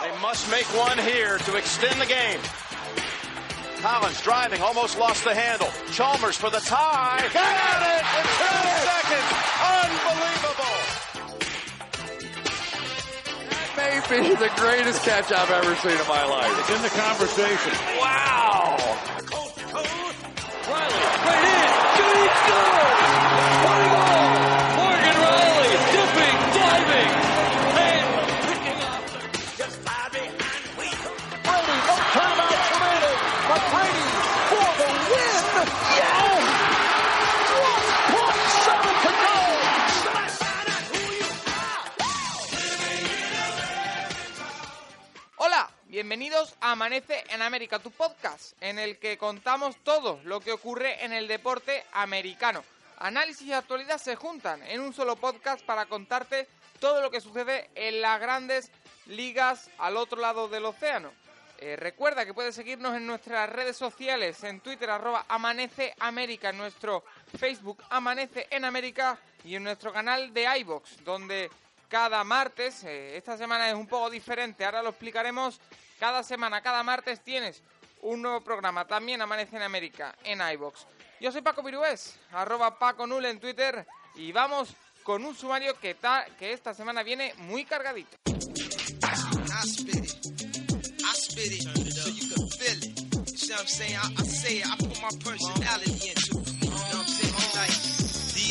They must make one here to extend the game. Collins driving, almost lost the handle. Chalmers for the tie. Got it in two seconds. Unbelievable. That may be the greatest catch I've ever seen in my life. It's in the conversation. Wow! Riley, right in, shooting, score! Bienvenidos a Amanece en América, tu podcast, en el que contamos todo lo que ocurre en el deporte americano. Análisis y actualidad se juntan en un solo podcast para contarte todo lo que sucede en las grandes ligas al otro lado del océano. Eh, recuerda que puedes seguirnos en nuestras redes sociales, en Twitter arroba Amanece América, en nuestro Facebook Amanece en América y en nuestro canal de iBox, donde cada martes, eh, esta semana es un poco diferente, ahora lo explicaremos, cada semana, cada martes tienes un nuevo programa, también Amanece en América, en iBox. Yo soy Paco Virués, arroba Paco Null en Twitter, y vamos con un sumario que, ta- que esta semana viene muy cargadito. I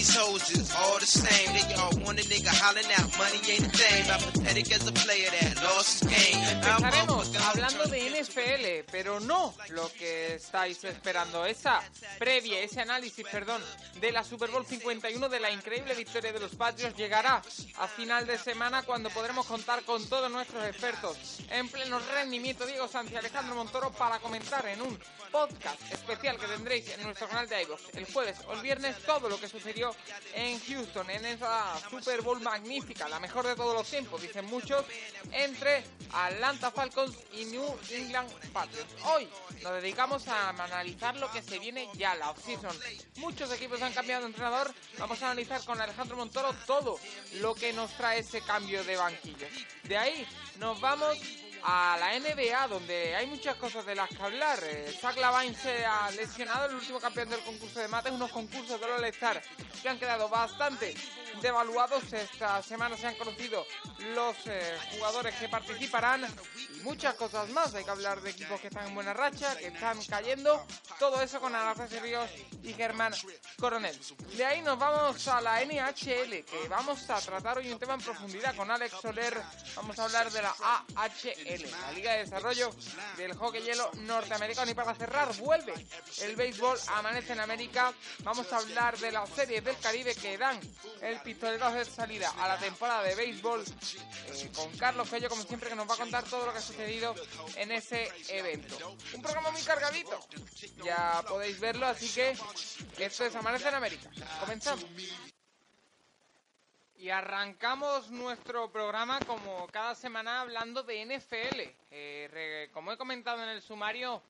these hoes is all the same. They all want a nigga hollering out. Money ain't a thing. I'm pathetic as a player that lost his game. Empezaremos hablando de NFL, pero no lo que estáis esperando. Esa previa, ese análisis, perdón, de la Super Bowl 51 de la increíble victoria de los Patriots llegará a final de semana cuando podremos contar con todos nuestros expertos en pleno rendimiento, Diego Sánchez Alejandro Montoro, para comentar en un podcast especial que tendréis en nuestro canal de iVoox el jueves o el viernes todo lo que sucedió en Houston, en esa Super Bowl magnífica, la mejor de todos los tiempos, dicen muchos, entre Atlanta Falcons y New England Patriots. Hoy nos dedicamos a analizar lo que se viene ya, la offseason. Muchos equipos han cambiado de entrenador, vamos a analizar con Alejandro Montoro todo lo que nos trae ese cambio de banquillo. De ahí nos vamos a la NBA, donde hay muchas cosas de las que hablar. Eh, Zach Lavine se ha lesionado, el último campeón del concurso de mates, unos concursos del All-Star que han quedado bastante devaluados. Esta semana se han conocido los eh, jugadores que participarán y muchas cosas más. Hay que hablar de equipos que están en buena racha, que están cayendo. Todo eso con Araceli Ríos y Germán Coronel. De ahí nos vamos a la NHL, que vamos a tratar hoy un tema en profundidad con Alex Soler. Vamos a hablar de la AHL, la Liga de Desarrollo del Hockey Hielo Norteamericano. Y para cerrar, vuelve el béisbol Amanece en América. Vamos a hablar de las series del Caribe que dan el pistoletazo de salida a la temporada de béisbol eh, con Carlos Fello, como siempre, que nos va a contar todo lo que ha sucedido en ese evento. Un programa muy cargadito, ya podéis verlo, así que esto es Amanece en América. Comenzamos. Y arrancamos nuestro programa como cada semana hablando de NFL. Eh, como he comentado en el sumario,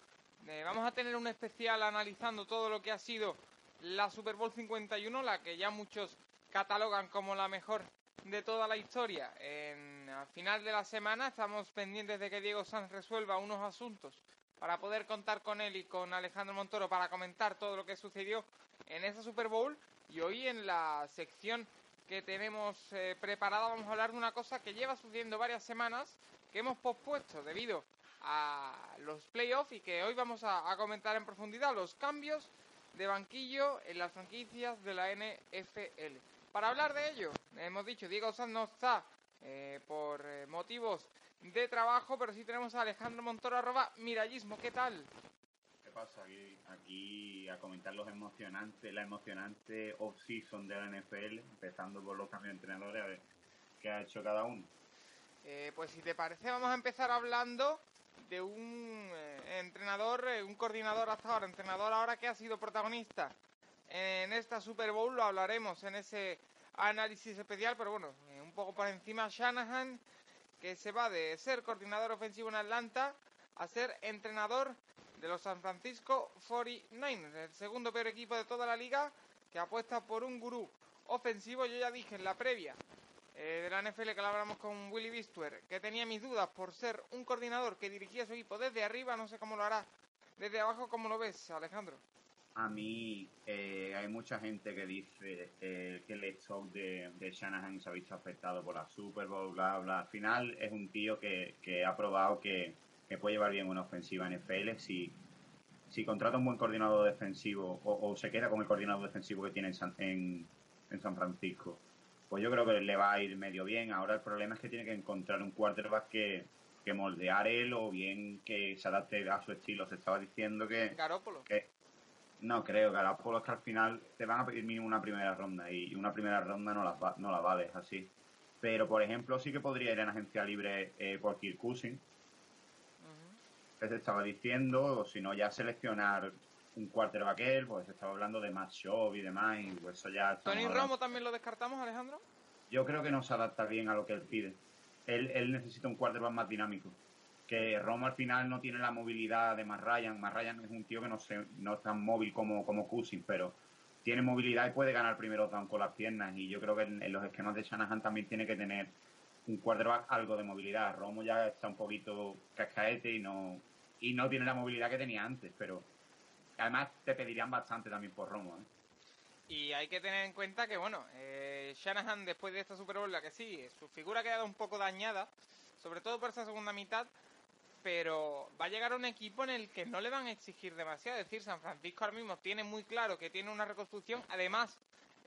eh, vamos a tener un especial analizando todo lo que ha sido la Super Bowl 51, la que ya muchos catalogan como la mejor de toda la historia. En, al final de la semana estamos pendientes de que Diego Sanz resuelva unos asuntos para poder contar con él y con Alejandro Montoro para comentar todo lo que sucedió en esa Super Bowl. Y hoy en la sección que tenemos eh, preparada vamos a hablar de una cosa que lleva sucediendo varias semanas, que hemos pospuesto debido a los playoffs y que hoy vamos a, a comentar en profundidad los cambios de banquillo en las franquicias de la NFL. Para hablar de ello, hemos dicho, Diego Sanz no está eh, por eh, motivos de trabajo, pero sí tenemos a Alejandro Montoro, arroba mirallismo. ¿Qué tal? ¿Qué pasa? Aquí, aquí a comentar los emocionantes, la emocionante off-season de la NFL, empezando por los cambios de entrenadores, a ver qué ha hecho cada uno. Eh, pues si te parece, vamos a empezar hablando de un eh, entrenador, eh, un coordinador hasta ahora, entrenador ahora que ha sido protagonista en esta Super Bowl, lo hablaremos en ese análisis especial, pero bueno, eh, un poco por encima Shanahan, que se va de ser coordinador ofensivo en Atlanta a ser entrenador de los San Francisco 49ers, el segundo peor equipo de toda la liga, que apuesta por un gurú ofensivo. Yo ya dije en la previa eh, de la NFL que hablamos con Willy Bistuer, que tenía mis dudas por ser un coordinador que dirigía su equipo desde arriba, no sé cómo lo hará. Desde abajo, ¿cómo lo ves, Alejandro? A mí eh, hay mucha gente que dice eh, que el stock de, de Shanahan se ha visto afectado por la Super Bowl, bla, bla. Al final es un tío que, que ha probado que, que puede llevar bien una ofensiva NFL si, si contrata un buen coordinador defensivo o, o se queda con el coordinador defensivo que tiene en San, en, en San Francisco. Pues yo creo que le va a ir medio bien. Ahora el problema es que tiene que encontrar un quarterback que, que moldear él o bien que se adapte a su estilo. Se estaba diciendo que, Garópolo. que no creo, Garoppolo es que al final te van a pedir mínimo una primera ronda y una primera ronda no la, no la vales así. Pero, por ejemplo, sí que podría ir en agencia libre eh, por Kirk Cousins, que se estaba diciendo, o si no, ya seleccionar un quarterback pues se estaba hablando de Matt Schaub y demás, y pues eso ya... ¿Tony hablando- Romo también lo descartamos, Alejandro? Yo creo que no se adapta bien a lo que él pide. Él, él necesita un quarterback más dinámico. Que Romo al final no tiene la movilidad de Matt Ryan. Matt Ryan es un tío que no, se, no es tan móvil como, como pero tiene movilidad y puede ganar primero down con las piernas. Y yo creo que en, en los esquemas de Shanahan también tiene que tener un quarterback algo de movilidad. Romo ya está un poquito cascaete y no, y no tiene la movilidad que tenía antes, pero además te pedirían bastante también por Romo. ¿eh? Y hay que tener en cuenta que, bueno, eh, Shanahan después de esta Super Bowl, la que sí, su figura ha quedado un poco dañada, sobre todo por esa segunda mitad, pero va a llegar a un equipo en el que no le van a exigir demasiado. Es decir, San Francisco ahora mismo tiene muy claro que tiene una reconstrucción. Además,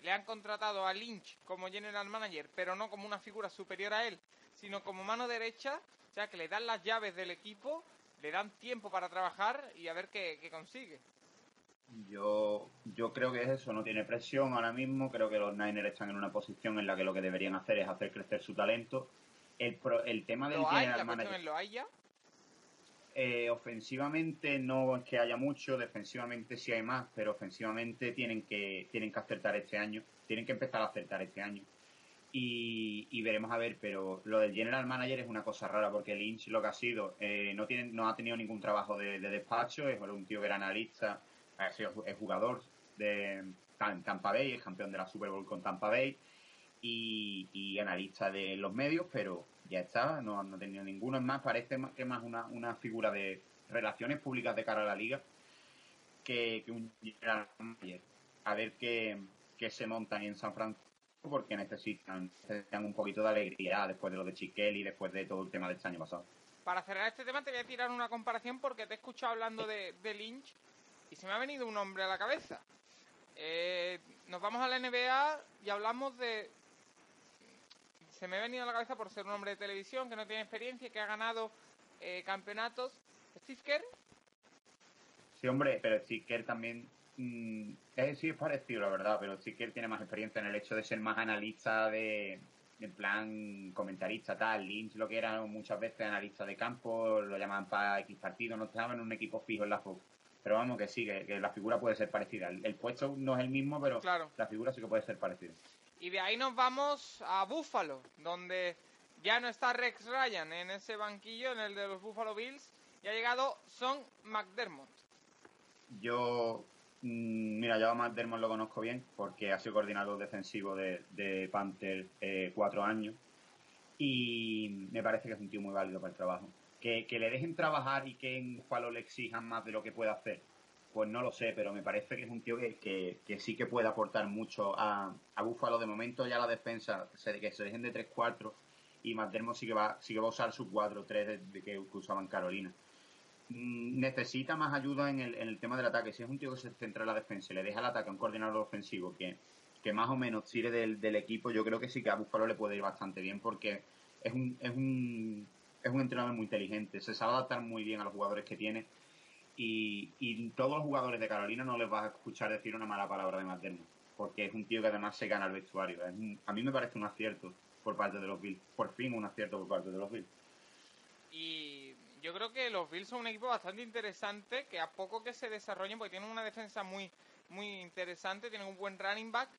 le han contratado a Lynch como general manager, pero no como una figura superior a él, sino como mano derecha, o sea, que le dan las llaves del equipo, le dan tiempo para trabajar y a ver qué, qué consigue. Yo, yo creo que es eso, no tiene presión ahora mismo, creo que los Niners están en una posición en la que lo que deberían hacer es hacer crecer su talento. El, pro- el tema del ¿Lo hay? general La manager, cuestión es, ¿lo hay ya? Eh, ofensivamente no es que haya mucho, defensivamente sí hay más, pero ofensivamente tienen que, tienen que acertar este año, tienen que empezar a acertar este año. Y, y veremos a ver, pero lo del general manager es una cosa rara porque Lynch lo que ha sido, eh, no, tiene, no ha tenido ningún trabajo de, de despacho, es un tío que era analista, ha sido es jugador de Tam- Tampa Bay, es campeón de la Super Bowl con Tampa Bay y, y analista de los medios, pero ya está, no, no ha tenido ninguno. Es más, parece más que más una, una figura de relaciones públicas de cara a la liga que, un general manager. A ver qué, qué se montan en San Francisco porque necesitan, necesitan un poquito de alegría después de lo de Chiquel y después de todo el tema de este año pasado. Para cerrar este tema te voy a tirar una comparación porque te he escuchado hablando de, Lynch y se me ha venido un nombre a la cabeza. Eh, nos vamos a la NBA y hablamos de... Se me ha venido a la cabeza por ser un hombre de televisión que no tiene experiencia, que ha ganado eh, campeonatos. Steve Kerr, Sí, hombre, pero Steve Kerr también mm, es, sí es parecido, la verdad, pero Steve Kerr tiene más experiencia en el hecho de ser más analista de, en plan comentarista, tal. Lynch lo que era muchas veces analista de campo, lo llamaban para X partido, no estaba en un equipo fijo en la Fox. Pero vamos, que sí, que, que la figura puede ser parecida. El, el puesto no es el mismo, pero Claro. la figura sí que puede ser parecida. Y de ahí nos vamos a Buffalo, donde ya no está Rex Ryan en ese banquillo, en el de los Buffalo Bills, y ha llegado Son McDermott. Yo, mm, mira, yo a Matt Dermott lo conozco bien porque ha sido coordinador defensivo de, de Panther eh, cuatro años y me parece que es un tío muy válido para el trabajo. Que, que le dejen trabajar y que en Buffalo le exijan más de lo que puede hacer, pues no lo sé, pero me parece que es un tío que, que, sí que puede aportar mucho a, a Buffalo. De momento ya la defensa, se, que se dejen de 3-4 y Matt Dermott sí que va, sí que va a usar su 4-3 de, de que usaban Carolina mm, necesita más ayuda en el, en el tema del ataque. Si es un tío que se centra en la defensa y le deja el ataque a un coordinador ofensivo que, que más o menos tire del, del equipo, yo creo que sí que a Buffalo le puede ir bastante bien porque es un, es un, es un entrenador muy inteligente. Se sabe adaptar muy bien a los jugadores que tiene y, y todos los jugadores de Carolina no les vas a escuchar decir una mala palabra de Matt Dermott, porque es un tío que además se gana el vestuario. Es un- a mí me parece un acierto por parte de los Bills. Por fin un acierto por parte de los Bills. Y yo creo que los Bills son un equipo bastante interesante, que a poco que se desarrollen, porque tienen una defensa muy, muy interesante, tienen un buen running back,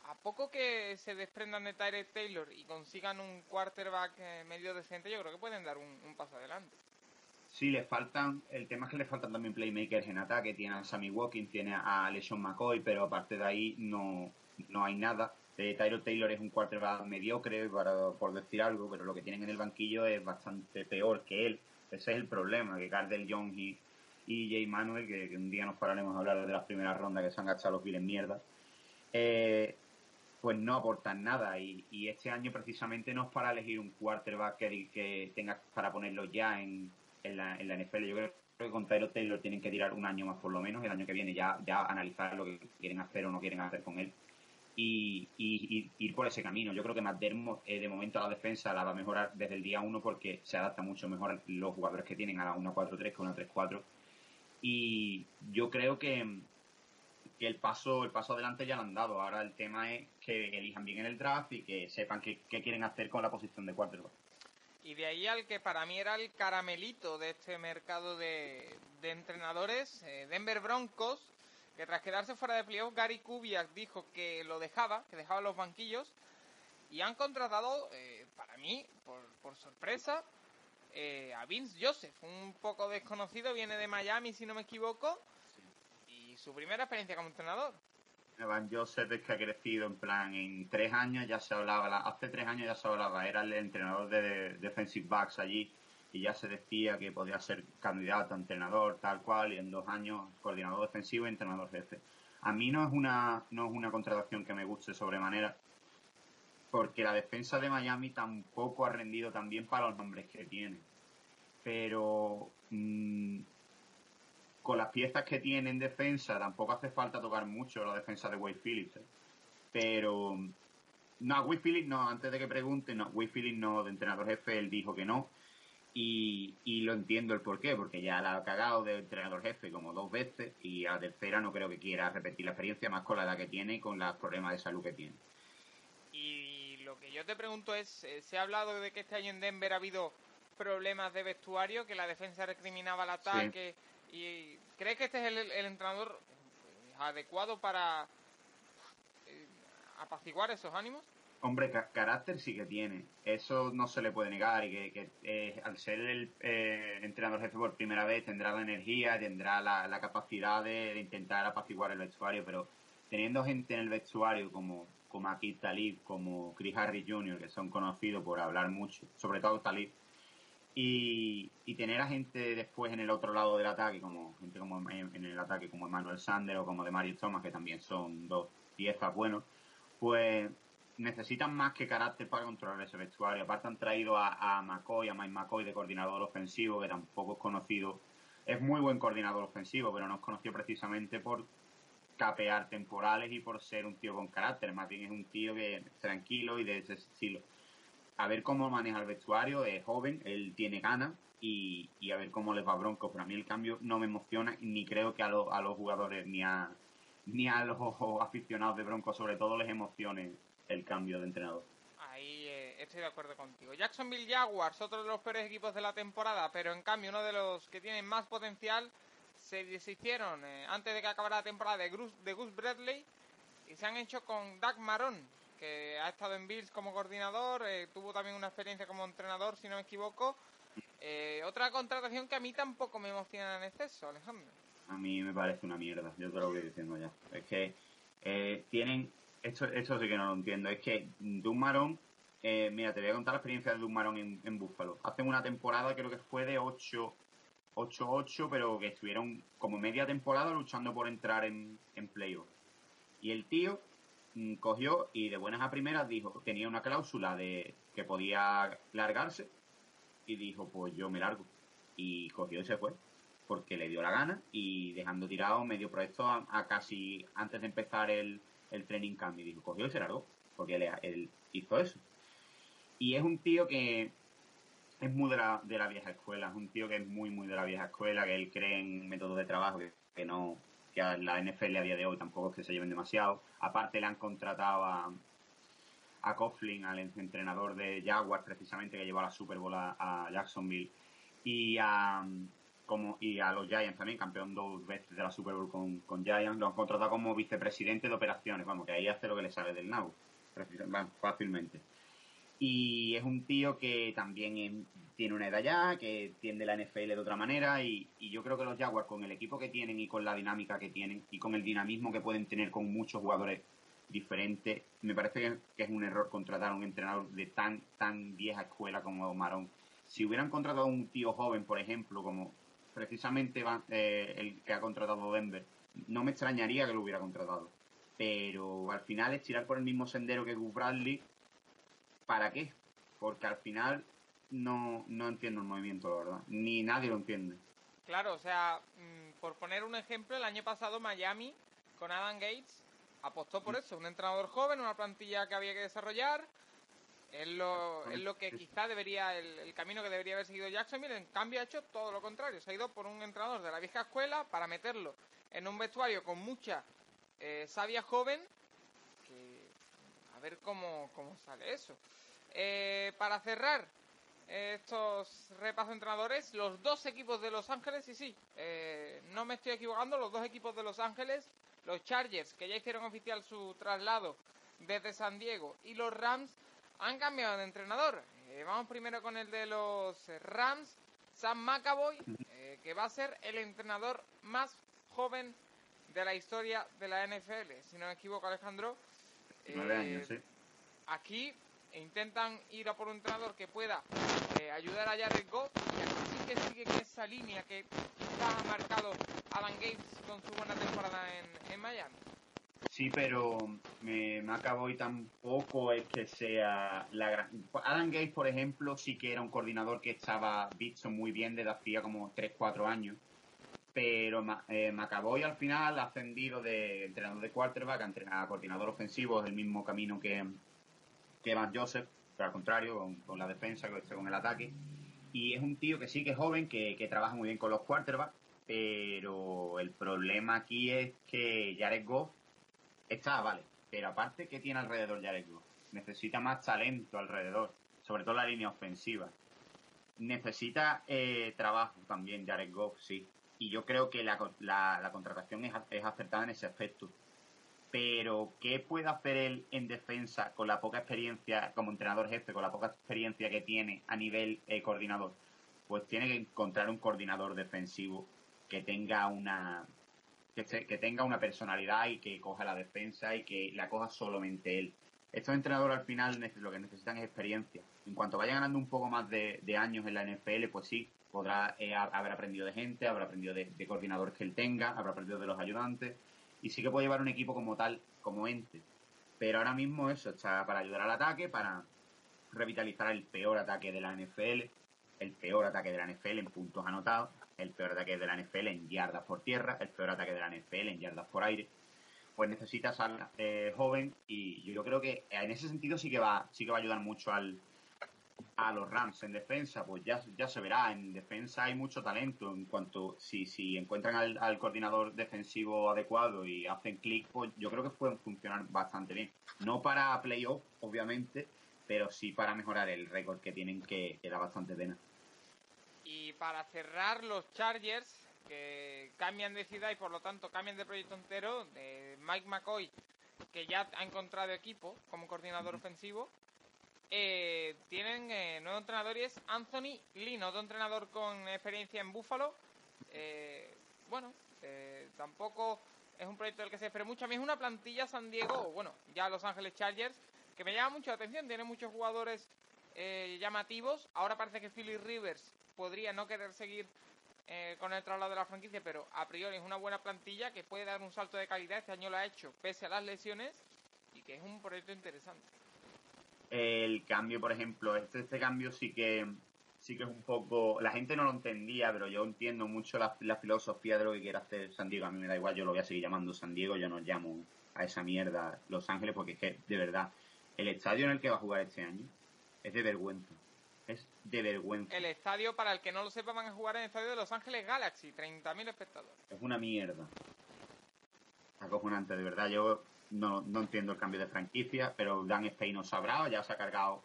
a poco que se desprendan de Tyree Taylor y consigan un quarterback eh, medio decente, yo creo que pueden dar un paso adelante. Sí, le faltan, el tema es que le faltan también playmakers en ataque, tiene a Sammy Watkins, tiene a LeSean McCoy, pero aparte de ahí no, no hay nada. Eh, Tyro Taylor es un quarterback mediocre, para, por decir algo, pero lo que tienen en el banquillo es bastante peor que él. Ese es el problema, que Gardel Jones y, y Jay Manuel, que, un día nos pararemos a hablar de las primeras rondas que se han gastado los en mierda, eh, pues no aportan nada. Y, este año precisamente no es para elegir un quarterback que, que tenga para ponerlo ya en, en, la, en la NFL. Yo creo que con Tyler Taylor tienen que tirar un año más por lo menos, el año que viene ya, ya analizar lo que quieren hacer o no quieren hacer con él. Y, ir por ese camino. Yo creo que McDermott eh, de momento a la defensa la va a mejorar desde el día 1 porque se adapta mucho mejor los jugadores que tienen a la 1-4-3 que una 3-4. Y yo creo que, el paso el paso adelante ya lo han dado. Ahora el tema es que elijan bien en el draft y que sepan qué, quieren hacer con la posición de quarterback. Y de ahí al que para mí era el caramelito de este mercado de, entrenadores, eh, Denver Broncos, que tras quedarse fuera de playoff, Gary Kubiak dijo que lo dejaba, que dejaba los banquillos, y han contratado, eh, para mí, por, sorpresa, eh, a Vince Joseph, un poco desconocido, viene de Miami, si no me equivoco, y su primera experiencia como entrenador. Van Joseph es que ha crecido en plan en tres años ya se hablaba, hace tres años ya se hablaba, era el entrenador de defensive backs allí y ya se decía que podía ser candidato a entrenador tal cual y en dos años coordinador defensivo y entrenador jefe. A mí no es una no es una contratación que me guste sobremanera porque la defensa de Miami tampoco ha rendido tan bien para los nombres que tiene. Pero mm, con las piezas que tiene en defensa, tampoco hace falta tocar mucho la defensa de Wade Phillips. ¿eh? Pero, no, Wade Phillips no, antes de que pregunten, no, Wade Phillips no, de entrenador jefe, él dijo que no. Y, y lo entiendo el porqué, porque ya la ha cagado de entrenador jefe como dos veces y a la tercera no creo que quiera repetir la experiencia, más con la edad que tiene y con los problemas de salud que tiene. Y lo que yo te pregunto es, eh, se ha hablado de que este año en Denver ha habido problemas de vestuario, que la defensa recriminaba el ataque. ¿Y crees que este es el, entrenador adecuado para eh, apaciguar esos ánimos? Hombre, carácter sí que tiene. Eso no se le puede negar. Y que, eh, al ser el eh, entrenador jefe por primera vez tendrá la energía, tendrá la, capacidad de, intentar apaciguar el vestuario. Pero teniendo gente en el vestuario como, como Akid Talib, como Chris Harris Jr., que son conocidos por hablar mucho, sobre todo Talib, y, tener a gente después en el otro lado del ataque, como gente como en, el ataque como Emmanuel Sander o como de Mario Thomas, que también son dos piezas buenos, pues necesitan más que carácter para controlar ese vestuario. Aparte han traído a, a McCoy, a Mike McCoy de coordinador ofensivo, que tampoco es conocido. Es muy buen coordinador ofensivo, pero no es conocido precisamente por capear temporales y por ser un tío con carácter. Más bien es un tío que es tranquilo y de ese estilo a ver cómo maneja el vestuario, es joven, él tiene ganas y, a ver cómo les va a Broncos. Para mí el cambio no me emociona ni creo que a, a los jugadores ni a, ni a los aficionados de Broncos sobre todo les emocione el cambio de entrenador. Ahí eh, estoy de acuerdo contigo. Jacksonville Jaguars, otro de los peores equipos de la temporada, pero en cambio uno de los que tienen más potencial, se deshicieron eh, antes de que acabara la temporada de Gus, de Gus Bradley y se han hecho con Doug Marón, que ha estado en Bills como coordinador, eh, tuvo también una experiencia como entrenador, si no me equivoco. Eh, otra contratación que a mí tampoco me emociona en exceso, Alejandro. A mí me parece una mierda, yo te lo voy diciendo ya. Es que eh, tienen, esto, esto sí que no lo entiendo, es que Dumarón, eh, mira, te voy a contar la experiencia de Dumarón en, en Búfalo. Hace una temporada, creo que fue de 8 8-8, pero que estuvieron como media temporada luchando por entrar en, en playoff. Y el tío cogió y de buenas a primeras dijo, tenía una cláusula de que podía largarse y dijo, pues yo me largo. Y cogió y se fue, porque le dio la gana y dejando tirado medio proyecto a, casi antes de empezar el, el training camp. Y dijo, cogió y se largó, porque él, hizo eso. Y es un tío que es muy de la, vieja escuela, es un tío que es muy, muy de la vieja escuela, que él cree en métodos de trabajo que no, que a la NFL a día de hoy tampoco es que se lleven demasiado. Aparte le han contratado a, a Coughlin, al entrenador de Jaguars precisamente que llevó la Super Bowl a, Jacksonville y a como y a los Giants también, campeón dos veces de la Super Bowl con, Giants, lo han contratado como vicepresidente de operaciones, vamos, que ahí hace lo que le sale del nabo, fácilmente. Y es un tío que también tiene una edad ya, que tiende la NFL de otra manera y, yo creo que los Jaguars con el equipo que tienen y con la dinámica que tienen y con el dinamismo que pueden tener con muchos jugadores diferente. Me parece que es un error contratar a un entrenador de tan, tan vieja escuela como Marón. Si hubieran contratado a un tío joven, por ejemplo, como precisamente eh, el que ha contratado Denver, no me extrañaría que lo hubiera contratado. Pero al final es tirar por el mismo sendero que Gus Bradley. ¿Para qué? Porque al final no, no entiendo el movimiento, la verdad. Ni nadie lo entiende. Claro, o sea, mm, por poner un ejemplo, el año pasado Miami con Adam Gates apostó por eso, un entrenador joven, una plantilla que había que desarrollar. Es lo, es lo que quizá debería, el, camino que debería haber seguido Jacksonville. En cambio, ha hecho todo lo contrario. Se ha ido por un entrenador de la vieja escuela para meterlo en un vestuario con mucha eh, sabia joven. a ver cómo, cómo sale eso. Eh, para cerrar, estos repasos entrenadores, los dos equipos de Los Ángeles, y sí, eh, no me estoy equivocando, los dos equipos de Los Ángeles, los Chargers, que ya hicieron oficial su traslado desde San Diego, y los Rams han cambiado de entrenador. Eh, vamos primero con el de los Rams, Sam McAvoy, eh, que va a ser el entrenador más joven de la historia de la NFL, si no me equivoco, Alejandro. Nueve años, sí. Aquí intentan ir a por un entrenador que pueda eh, ayudar a Jared Goff y aquí sí que sigue en esa línea que quizás ha marcado Adam Gates con su buena temporada en, Miami. Sí, pero me, me acabo y tampoco es que sea la gran... Adam Gates, por ejemplo, sí que era un coordinador que estaba visto muy bien desde hacía como 3-4 años, pero eh, McAvoy al final ha ascendido de entrenador de quarterback a, a coordinador ofensivo, es el mismo camino que, que Van Joseph, pero al contrario, con, la defensa, con el ataque. Y es un tío que sí que es joven, que, trabaja muy bien con los quarterbacks, pero el problema aquí es que Jared Goff está, vale, pero aparte, ¿qué tiene alrededor Jared Goff? Necesita más talento alrededor, sobre todo la línea ofensiva. Necesita eh, trabajo también Jared Goff, sí. Y yo creo que la, la, contratación es, es acertada en ese aspecto pero ¿qué puede hacer él en defensa con la poca experiencia como entrenador jefe, con la poca experiencia que tiene a nivel eh, coordinador? Pues tiene que encontrar un coordinador defensivo que tenga una que, tenga una personalidad y que coja la defensa y que la coja solamente él. Estos entrenadores al final lo que necesitan es experiencia. En cuanto vaya ganando un poco más de, años en la NFL, pues sí, podrá eh, haber aprendido de gente, habrá aprendido de, de coordinadores que él tenga, habrá aprendido de los ayudantes y sí que puede llevar un equipo como tal, como ente. Pero ahora mismo eso está para ayudar al ataque, para revitalizar el peor ataque de la NFL, el peor ataque de la NFL en puntos anotados, el peor ataque de la NFL en yardas por tierra, el peor ataque de la NFL en yardas por aire. Pues necesita ser eh, joven y yo creo que en ese sentido sí que va, sí que va a ayudar mucho al, a los Rams en defensa, pues ya, ya se verá. En defensa hay mucho talento. En cuanto si, si encuentran al, coordinador defensivo adecuado y hacen clic, pues yo creo que pueden funcionar bastante bien. No para playoff, obviamente, pero sí para mejorar el récord que tienen, que, que da bastante pena. Y para cerrar, los Chargers, que cambian de ciudad y por lo tanto cambian de proyecto entero, de Mike McCoy, que ya ha encontrado equipo como coordinador ofensivo, eh, tienen eh, nuevo entrenador y es Anthony Lino, otro entrenador con experiencia en Buffalo. Eh, bueno, eh, tampoco es un proyecto del que se espera mucho. A mí es una plantilla San Diego, bueno, ya Los Ángeles Chargers, que me llama mucho la atención. Tiene muchos jugadores llamativos. Ahora parece que Philly Rivers podría no querer seguir con el traslado de la franquicia, pero a priori es una buena plantilla que puede dar un salto de calidad. Este año lo ha hecho pese a las lesiones y que es un proyecto interesante el cambio, por ejemplo, este, este cambio sí que sí que es un poco, la gente no lo entendía, pero yo entiendo mucho la, filosofía de lo que quiere hacer San Diego. A mí me da igual, yo lo voy a seguir llamando San Diego, yo no llamo a esa mierda Los Ángeles, porque es que, de verdad, el estadio en el que va a jugar este año es de vergüenza. Es de vergüenza. El estadio, para el que no lo sepa, van a jugar en el estadio de Los Ángeles Galaxy, 30.000 espectadores. Es una mierda. Acojonante, de verdad. Yo no, no entiendo el cambio de franquicia, pero Dan Spain no sabrá, ya se ha cargado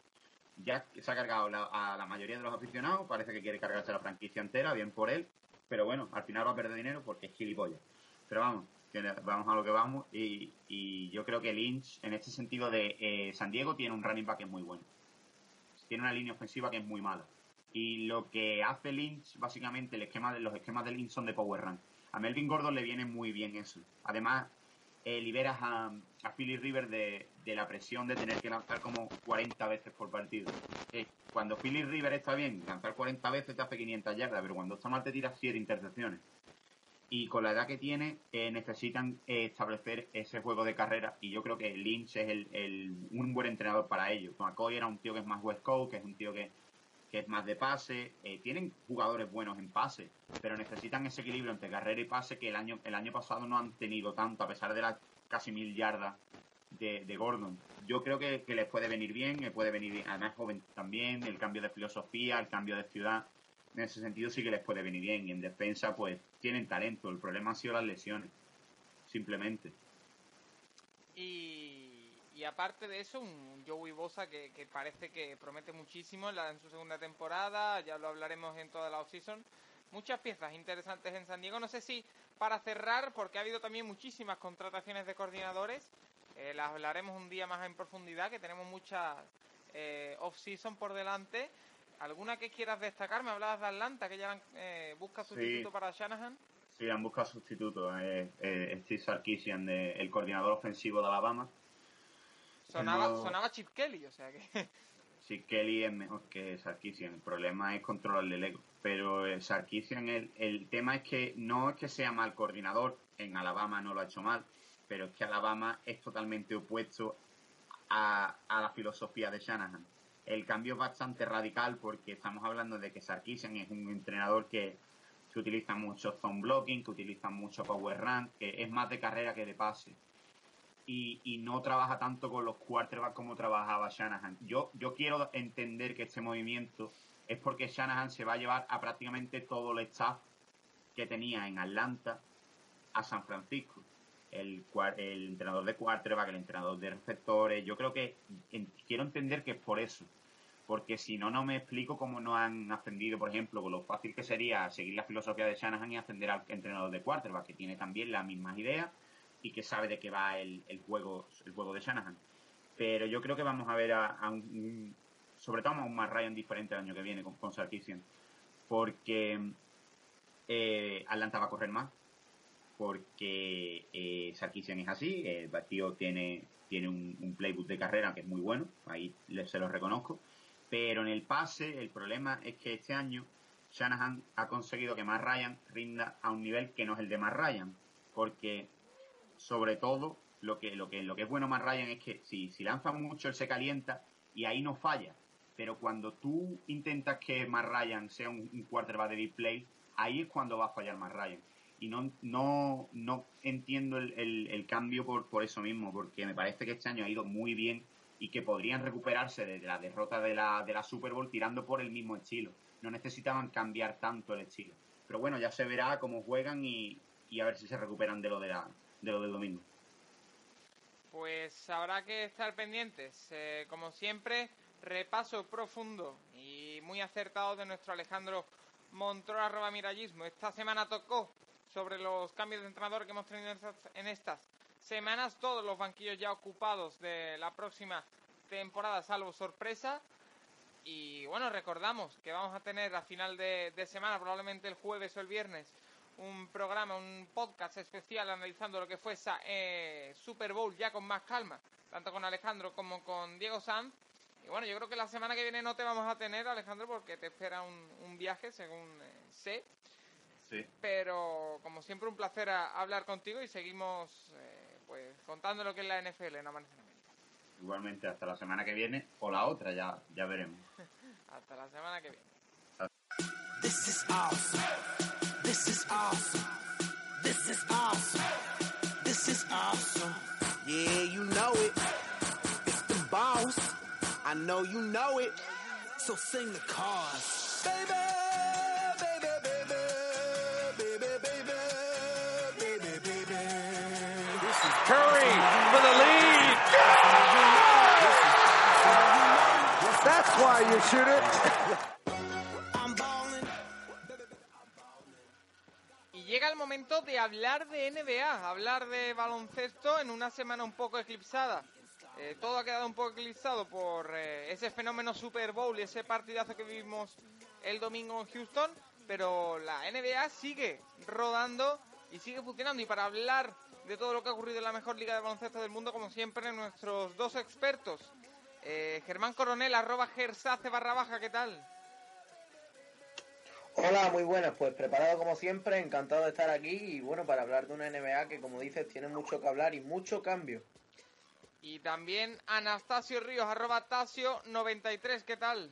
ya se ha cargado a la mayoría de los aficionados, parece que quiere cargarse la franquicia entera, bien por él, pero bueno, al final va a perder dinero porque es gilipollas. Pero vamos, vamos a lo que vamos, y, y yo creo que Lynch, en este sentido de eh, San Diego, tiene un running back que es muy bueno. Tiene una línea ofensiva que es muy mala. Y lo que hace Lynch, básicamente, el esquema de, los esquemas de Lynch son de power run. A Melvin Gordon le viene muy bien eso. Además, eh, liberas a, a Philly River de, de la presión de tener que lanzar como 40 veces por partido. Eh, cuando Philly River está bien, lanzar 40 veces te hace 500 yardas, pero cuando está mal te tiras 7 intercepciones. Y con la edad que tiene, eh, necesitan establecer ese juego de carrera. Y yo creo que Lynch es el, el- un buen entrenador para ello. McCoy era un tío que es más West Coast, que es un tío que, que es más de pase. Eh, tienen jugadores buenos en pase, pero necesitan ese equilibrio entre carrera y pase que el año, el año pasado no han tenido tanto, a pesar de las casi mil yardas de, de Gordon. Yo creo que, que les puede venir bien, le puede venir bien, además joven también, el cambio de filosofía, el cambio de ciudad. En ese sentido sí que les puede venir bien. Y en defensa, pues tienen talento. El problema han sido las lesiones, simplemente. Y, y aparte de eso, un Joey Bosa que, que parece que promete muchísimo en, la- en su segunda temporada, ya lo hablaremos en toda la offseason. Muchas piezas interesantes en San Diego. No sé si para cerrar, porque ha habido también muchísimas contrataciones de coordinadores, eh, las hablaremos un día más en profundidad, que tenemos muchas eh, off-season por delante. ¿Alguna que quieras destacar? Me hablabas de Atlanta, que ya eh, busca sustituto Sí. para Shanahan. Sí, han buscado sustitutos. Eh, eh, Steve Sarkisian, de- el coordinador ofensivo de Alabama. Sonaba, No. sonaba Chip Kelly, o sea que... Sí, Kelly es mejor que Sarkisian. El problema es controlarle el ego. Pero eh, Sarkisian, el, el tema es que no es que sea mal coordinador. En Alabama no lo ha hecho mal. Pero es que Alabama es totalmente opuesto a, a la filosofía de Shanahan. El cambio es bastante radical porque estamos hablando de que Sarkisian es un entrenador que, que utiliza mucho zone blocking, que utiliza mucho power run, que es más de carrera que de pase y, no trabaja tanto con los quarterbacks como trabajaba Shanahan. Yo, yo quiero entender que este movimiento es porque Shanahan se va a llevar a prácticamente todo el staff que tenía en Atlanta a San Francisco. El, entrenador de quarterback, el entrenador de receptores. Yo creo que quiero entender que es por eso. Porque si no, no me explico cómo no han ascendido, por ejemplo, con lo fácil que sería seguir la filosofía de Shanahan y ascender al entrenador de quarterback, que tiene también las mismas ideas y que sabe de qué va el, juego el juego de Shanahan. Pero yo creo que vamos a ver a, un, sobre todo a un Matt Ryan diferente el año que viene con, con Sarkisian. Porque eh, Atlanta va a correr más. Porque eh, Sarkisian es así. El tío tiene, tiene un, un playbook de carrera que es muy bueno. Ahí se lo reconozco. Pero en el pase, el problema es que este año Shanahan ha conseguido que Matt Ryan rinda a un nivel que no es el de Matt Ryan. Porque sobre todo lo que lo que lo que es bueno más Ryan es que si, si lanza mucho él se calienta y ahí no falla. Pero cuando tú intentas que más Ryan sea un, un quarterback de big play ahí es cuando va a fallar más Ryan. Y no no no entiendo el, el- el cambio por, por eso mismo porque me parece que este año ha ido muy bien y que podrían recuperarse de la derrota de la, de la Super Bowl tirando por el mismo estilo. No necesitaban cambiar tanto el estilo. Pero bueno ya se verá cómo juegan y, y a ver si se recuperan de lo de la de lo del domingo Pues habrá que estar pendientes. Eh, como siempre, repaso profundo y muy acertado de nuestro Alejandro Montoro arroba mirallismo. Esta semana tocó sobre los cambios de entrenador que hemos tenido en estas, semanas. Todos los banquillos ya ocupados de la próxima temporada, salvo sorpresa. Y bueno, recordamos que vamos a tener a final de semana, probablemente el jueves o el viernes, un programa, un podcast especial analizando lo que fue esa eh, Super Bowl ya con más calma, tanto con Alejandro como con Diego Sanz. Y bueno, yo creo que la semana que viene no te vamos a tener, Alejandro, porque te espera un, un viaje, según eh, sé. Sí. Pero como siempre, un placer a- hablar contigo y seguimos eh, pues contando lo que es la NFL en Amanecer. Igualmente hasta la semana que viene o la otra, ya, ya veremos. Hasta la semana que viene. This is awesome. This is awesome. This is awesome. This is awesome. Yeah, you know it. It's the boss. I know you know it. So sing the chorus. Baby, baby, baby, baby, baby, baby, baby. This is Curry for the lead. That's why you shoot it. momento de hablar de NBA, hablar de baloncesto en una semana un poco eclipsada. Eh, todo ha quedado un poco eclipsado por eh, ese fenómeno Super Bowl y ese partidazo que vivimos el domingo en Houston, pero la NBA sigue rodando y sigue funcionando. Y para hablar de todo lo que ha ocurrido en la mejor liga de baloncesto del mundo, como siempre, nuestros dos expertos. Eh, Germán Coronel, arroba Gersace barra baja, ¿qué tal? Hola, muy buenas, pues preparado como siempre, encantado de estar aquí y bueno, para hablar de una NBA que como dices tiene mucho que hablar y mucho cambio. Y también Anastasio Ríos, arroba Tasio93, ¿qué tal?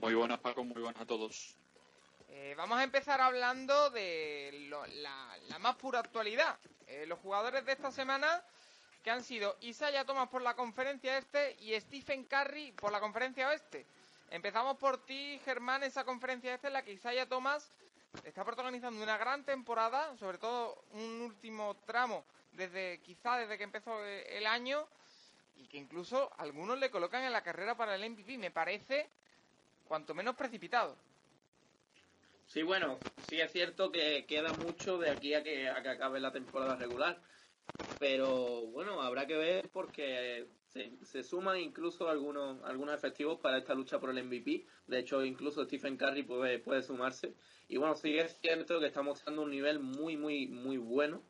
Muy buenas Paco, muy buenas a todos. Eh, vamos a empezar hablando de lo- la, la más pura actualidad. Eh, los jugadores de esta semana que han sido Isaiah Thomas por la conferencia este y Stephen Curry por la conferencia oeste. Empezamos por ti, Germán, esa conferencia este en la que Isaiah Thomas está protagonizando una gran temporada, sobre todo un último tramo desde quizá desde que empezó eh, el año y que incluso algunos le colocan en la carrera para el MVP. Me parece cuanto menos precipitado. Sí, bueno, sí es cierto que queda mucho de aquí a que, a que acabe la temporada regular. Pero bueno, habrá que ver porque se, suman incluso algunos, algunos efectivos para esta lucha por el MVP. De hecho, incluso Stephen Curry puede, puede sumarse. Y bueno, sí es cierto que está mostrando un nivel muy, muy, muy bueno.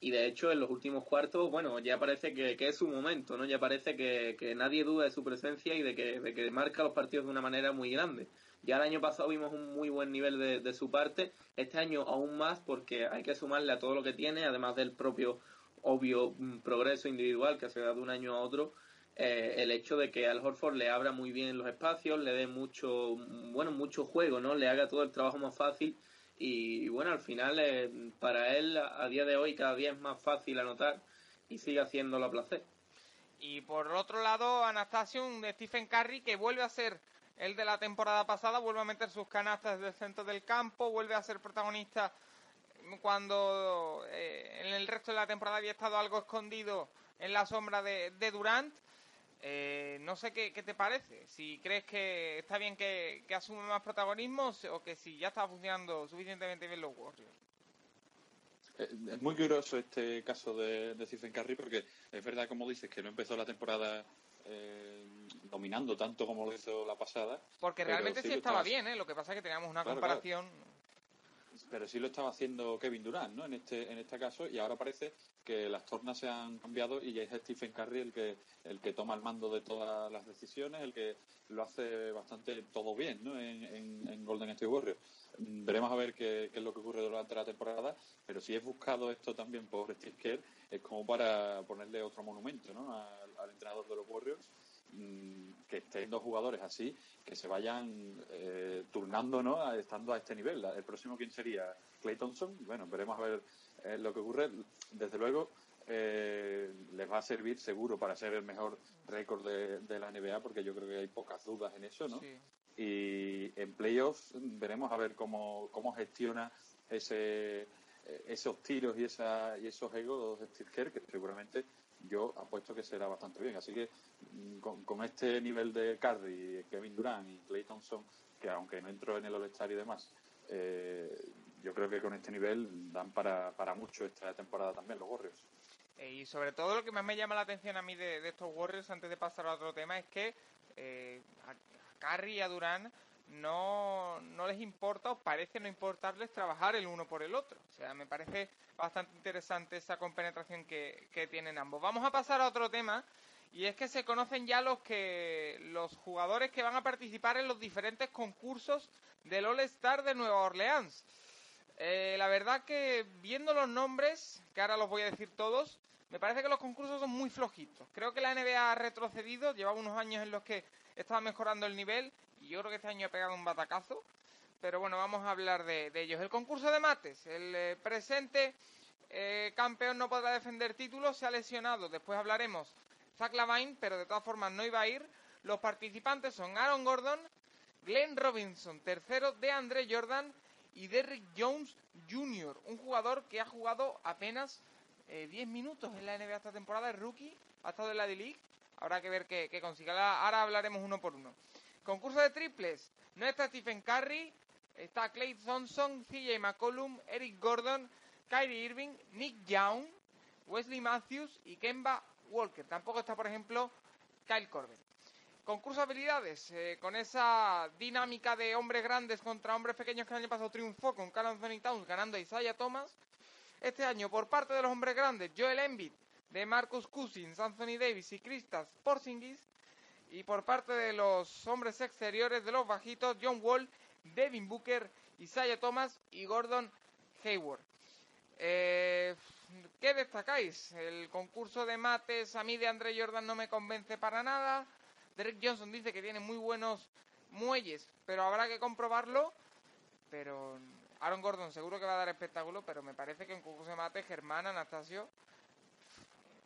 Y de hecho, en los últimos cuartos, bueno, ya parece que, que es su momento, ¿no? Ya parece que, que nadie duda de su presencia y de que, de que marca los partidos de una manera muy grande. Ya el año pasado vimos un muy buen nivel de, de su parte, este año aún más porque hay que sumarle a todo lo que tiene, además del propio obvio progreso individual que se da de un año a otro, eh, el hecho de que Al Horford le abra muy bien los espacios, le dé mucho, bueno, mucho juego, ¿no? Le haga todo el trabajo más fácil y, bueno, al final eh, para él a, día de hoy cada día es más fácil anotar y sigue haciéndolo a placer. Y por otro lado, Anastasio, un de Stephen Curry que vuelve a ser el de la temporada pasada, vuelve a meter sus canastas del centro del campo, vuelve a ser protagonista cuando eh, en el resto de la temporada había estado algo escondido en la sombra de, de Durant. Eh, no sé qué, qué te parece, si crees que está bien que, que asume más protagonismo o que si ya está funcionando suficientemente bien los Warriors. Eh, Es muy curioso este caso de, de Stephen Curry porque es verdad, como dices, que no empezó la temporada eh, dominando tanto como lo hizo la pasada. Porque realmente sí estaba estaba- bien, ¿eh? lo que pasa es que teníamos una Claro, comparación... Pero sí lo estaba haciendo Kevin Durant, ¿no? En este, en este caso, y ahora parece que las tornas se han cambiado y ya es Stephen Curry el que, el que toma el mando de todas las decisiones, el que lo hace bastante todo bien, ¿no? En, en- en Golden State Warriors. Mm, Veremos a ver qué, qué es lo que ocurre durante la temporada, pero si es buscado esto también por Steve Kerr, es como para ponerle otro monumento, ¿no? Al, entrenador de los Warriors que estén dos jugadores así, que se vayan eh, turnando, ¿no? Estando a este nivel. El próximo, ¿quién sería? Clay Thompson. Bueno, veremos a ver eh, lo que ocurre. Desde luego, eh, les va a servir seguro para ser el mejor récord de, de la NBA, porque yo creo que hay pocas dudas en eso, ¿no? Sí. Y en playoffs veremos a ver cómo, cómo gestiona ese, eh, esos tiros y, esa, y esos egos de Steve Kerr, que seguramente yo apuesto que será bastante bien. Así que mm, con, este nivel de Curry, Kevin Durant y Clay Thompson, que aunque no entró en el All-Star y demás, eh, yo creo que con este nivel dan para, para mucho esta temporada también los Warriors. Eh, Y sobre todo lo que más me llama la atención a mí de, estos Warriors, antes de pasar a otro tema, es que eh, a Curry y a Durán no, no les importa o parece no importarles trabajar el uno por el otro. O sea, me parece bastante interesante esa compenetración que, que tienen ambos. Vamos a pasar a otro tema y es que se conocen ya los que los jugadores que van a participar en los diferentes concursos del All Star de Nueva Orleans. Eh, la verdad que viendo los nombres, que ahora los voy a decir todos, me parece que los concursos son muy flojitos. Creo que la NBA ha retrocedido, llevaba unos años en los que estaba mejorando el nivel yo creo que este año ha pegado un batacazo. Pero bueno, vamos a hablar de, ellos. El concurso de mates, el eh, presente eh, campeón no podrá defender títulos, se ha lesionado. Después hablaremos Zach Lavine, pero de todas formas no iba a ir. Los participantes son Aaron Gordon, Glenn Robinson, tercero de Andre Jordan y Derrick Jones Jr., un jugador que ha jugado apenas eh, 10 minutos en la NBA esta temporada, es rookie, ha estado en la D-League, habrá que ver qué consigue. Ahora, ahora hablaremos uno por uno. Concurso de triples, no está Stephen Curry, está Clay Thompson, CJ McCollum, Eric Gordon, Kyrie Irving, Nick Young, Wesley Matthews y Kemba Walker. Tampoco está, por ejemplo, Kyle Corbett. Concurso de habilidades, eh, con esa dinámica de hombres grandes contra hombres pequeños que el año pasado triunfó con Carl Anthony Towns ganando a Isaiah Thomas. este año por parte de los hombres grandes, Joel Embiid, de Marcus Cousins, Anthony Davis y Kristaps Porzingis. Y por parte de los hombres exteriores de los bajitos, John Wall, Devin Booker, Isaiah Thomas y Gordon Hayward. Eh, ¿Qué destacáis? El concurso de mates, a mí de Andre Jordan no me convence para nada. Derek Johnson dice que tiene muy buenos muelles, pero habrá que comprobarlo. Pero Aaron Gordon seguro que va a dar espectáculo, pero me parece que en concurso de mates, Germán, Anastasio,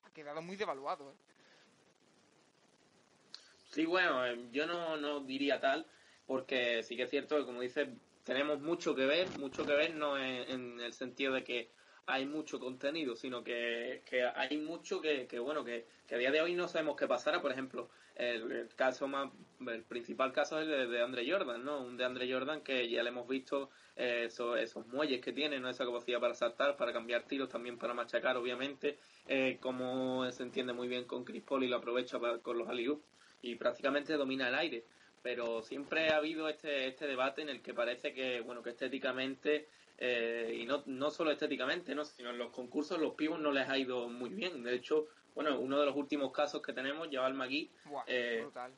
ha quedado muy devaluado. ¿eh? Sí, bueno, eh, yo no, no diría tal, porque sí que es cierto que, como dices, tenemos mucho que ver, mucho que ver no en, el sentido de que hay mucho contenido, sino que, que hay mucho que, que bueno, que, que, a día de hoy no sabemos qué pasará. Por ejemplo, el, caso más, el principal caso es el de, de Andre Jordan, ¿no? Un de Andre Jordan que ya le hemos visto eh, esos, esos muelles que tiene, ¿no? Esa capacidad para saltar, para cambiar tiros, también para machacar, obviamente, eh, como se entiende muy bien con Chris Paul y lo aprovecha para, con los alley y prácticamente domina el aire pero siempre ha habido este, este debate en el que parece que, bueno, que estéticamente, eh, y no, no solo estéticamente, ¿no? sino en los concursos los pibos no les ha ido muy bien. De hecho, bueno, uno de los últimos casos que tenemos, Jabal Magui, eh, brutal.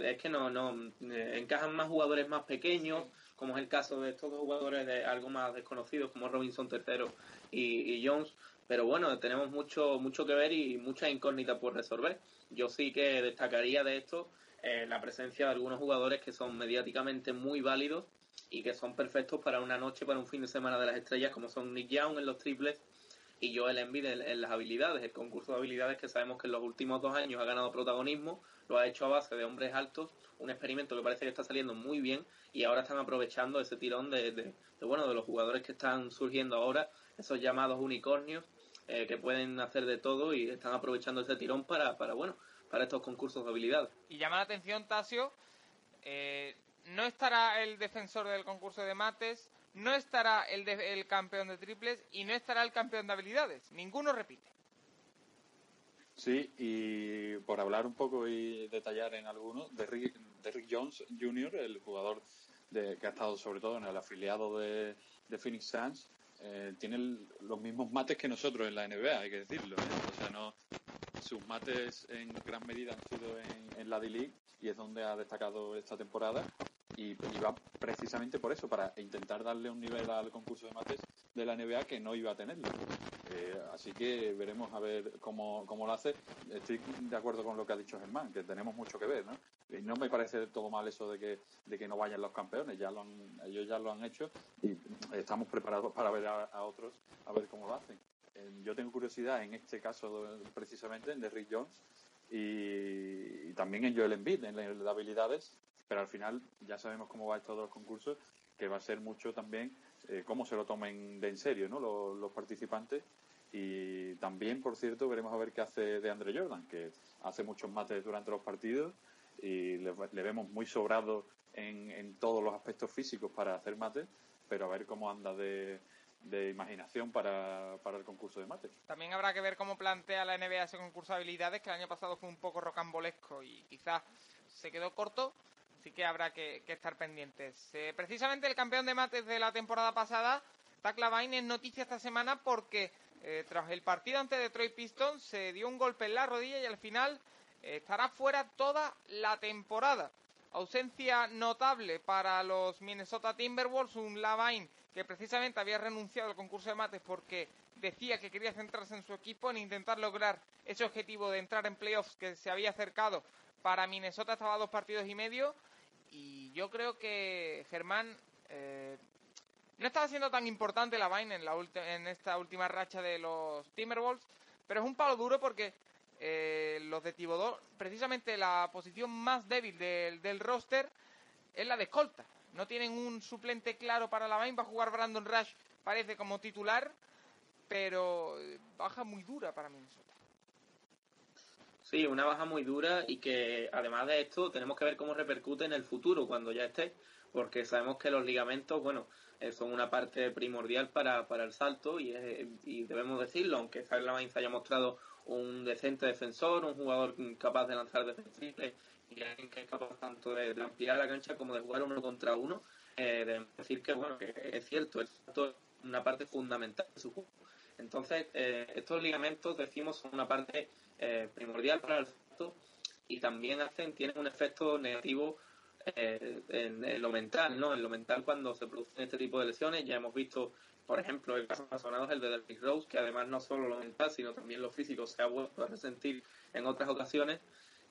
es que no, no eh, encajan más jugadores más pequeños, como es el caso de estos dos jugadores de algo más desconocidos, como Robinson III y, y Jones. Pero bueno, tenemos mucho, mucho que ver y muchas incógnitas por resolver. Yo sí que destacaría de esto eh, la presencia de algunos jugadores que son mediáticamente muy válidos y que son perfectos para una noche, para un fin de semana de las estrellas, como son Nick Young en los triples y Joel Embiid en, en las habilidades, el concurso de habilidades que sabemos que en los últimos dos años ha ganado protagonismo, lo ha hecho a base de hombres altos, un experimento que parece que está saliendo muy bien y ahora están aprovechando ese tirón de, de, de bueno de los jugadores que están surgiendo ahora, esos llamados unicornios eh, que pueden hacer de todo y están aprovechando ese tirón para, para bueno para estos concursos de habilidades. Y llama la atención, Tasio, eh, no estará el defensor del concurso de mates, no estará el, de, el campeón de triples y no estará el campeón de habilidades. Ninguno repite. Sí, y por hablar un poco y detallar en algunos, Derrick, Derrick Jones Jr., el jugador de, que ha estado sobre todo en el afiliado de, de Phoenix Suns, eh, tiene los mismos mates que nosotros en la NBA, hay que decirlo. ¿eh? O sea, no, sus mates en gran medida han sido en, en la D-League y es donde ha destacado esta temporada y, y, va precisamente por eso, para intentar darle un nivel al concurso de mates de la NBA que no iba a tenerlo. Eh, así que veremos a ver cómo, cómo lo hace. Estoy de acuerdo con lo que ha dicho Germán, que tenemos mucho que ver, ¿no? Y no me parece todo mal eso de que, de que no vayan los campeones, ya lo han, ellos ya lo han hecho y estamos preparados para ver a, a otros, a ver cómo lo hacen. Eh, yo tengo curiosidad en este caso precisamente en Derrick Jones y, también en Joel Embiid, en las habilidades, pero al final ya sabemos cómo va estos dos concursos, que va a ser mucho también eh, cómo se lo tomen de en serio ¿no? los, participantes. Y también, por cierto, veremos a ver qué hace de Andre Jordan, que hace muchos mates durante los partidos y le, le vemos muy sobrado en, en, todos los aspectos físicos para hacer mates, pero a ver cómo anda de, de imaginación para, para, el concurso de mates. También habrá que ver cómo plantea la NBA ese concurso de habilidades, que el año pasado fue un poco rocambolesco y quizás se quedó corto, así que habrá que, estar pendientes. Eh, precisamente el campeón de mates de la temporada pasada, Zach Lavine, es noticia esta semana porque eh, tras el partido ante Detroit Pistons se dio un golpe en la rodilla y al final eh, estará fuera toda la temporada. Ausencia notable para los Minnesota Timberwolves, un Lavine que precisamente había renunciado al concurso de mates porque decía que quería centrarse en su equipo, en intentar lograr ese objetivo de entrar en playoffs que se había acercado. Para Minnesota estaba dos partidos y medio y yo creo que Germán eh, no estaba siendo tan importante la vaina en, la en esta última racha de los Timberwolves, pero es un palo duro porque eh, los de Tibodó, precisamente la posición más débil del, del roster es la de escolta. No tienen un suplente claro para la vaina, va a jugar Brandon Rush, parece como titular, pero baja muy dura para Minnesota. Sí, una baja muy dura y que además de esto tenemos que ver cómo repercute en el futuro cuando ya esté, porque sabemos que los ligamentos, bueno, eh, son una parte primordial para, para el salto y, es, y debemos decirlo, aunque Zach Lavine haya mostrado un decente defensor, un jugador capaz de lanzar defensible y alguien que es capaz tanto de, ampliar la cancha como de jugar uno contra uno, eh, debemos decir que bueno que es cierto, es una parte fundamental de su juego. Entonces, eh, estos ligamentos, decimos, son una parte eh, primordial para el salto y también hacen, tienen un efecto negativo eh, en, lo mental, ¿no? En lo mental cuando se producen este tipo de lesiones, ya hemos visto, por ejemplo, el caso más sonado es el de Derrick Rose, que además no solo lo mental, sino también lo físico se ha vuelto a resentir en otras ocasiones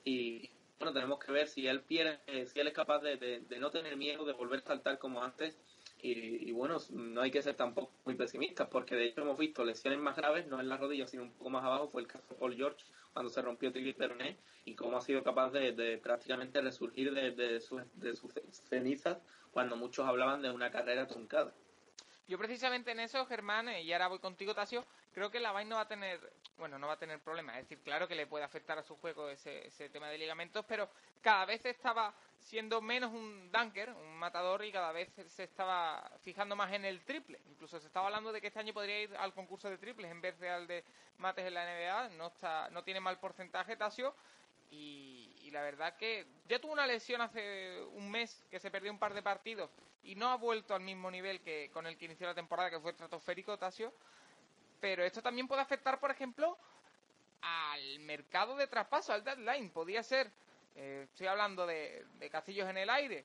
y bueno, tenemos que ver si él, si él es capaz de, de no tener miedo de volver a saltar como antes y, bueno, no hay que ser tampoco muy pesimistas, porque de hecho hemos visto lesiones más graves, no en la rodilla, sino un poco más abajo. Fue el caso de Paul George cuando se rompió el peroné y cómo ha sido capaz de, prácticamente resurgir de, de, de sus cenizas cuando muchos hablaban de una carrera truncada. Yo precisamente en eso, Germán, eh, y ahora voy contigo, Tasio, creo que la no va a tener, bueno, no va a tener problemas. Es decir, claro que le puede afectar a su juego ese, ese tema de ligamentos, pero cada vez estaba siendo menos un dunker, un matador, y cada vez se estaba fijando más en el triple. Incluso se estaba hablando de que este año podría ir al concurso de triples en vez de al de mates en la NBA. No, está, no tiene mal porcentaje, Tasio. Y, y, la verdad que ya tuvo una lesión hace un mes que se perdió un par de partidos y no ha vuelto al mismo nivel que con el que inició la temporada, que fue estratosférico, Tasio. Pero esto también puede afectar, por ejemplo, al mercado de traspaso, al deadline. Podría ser, eh, estoy hablando de, castillos en el aire,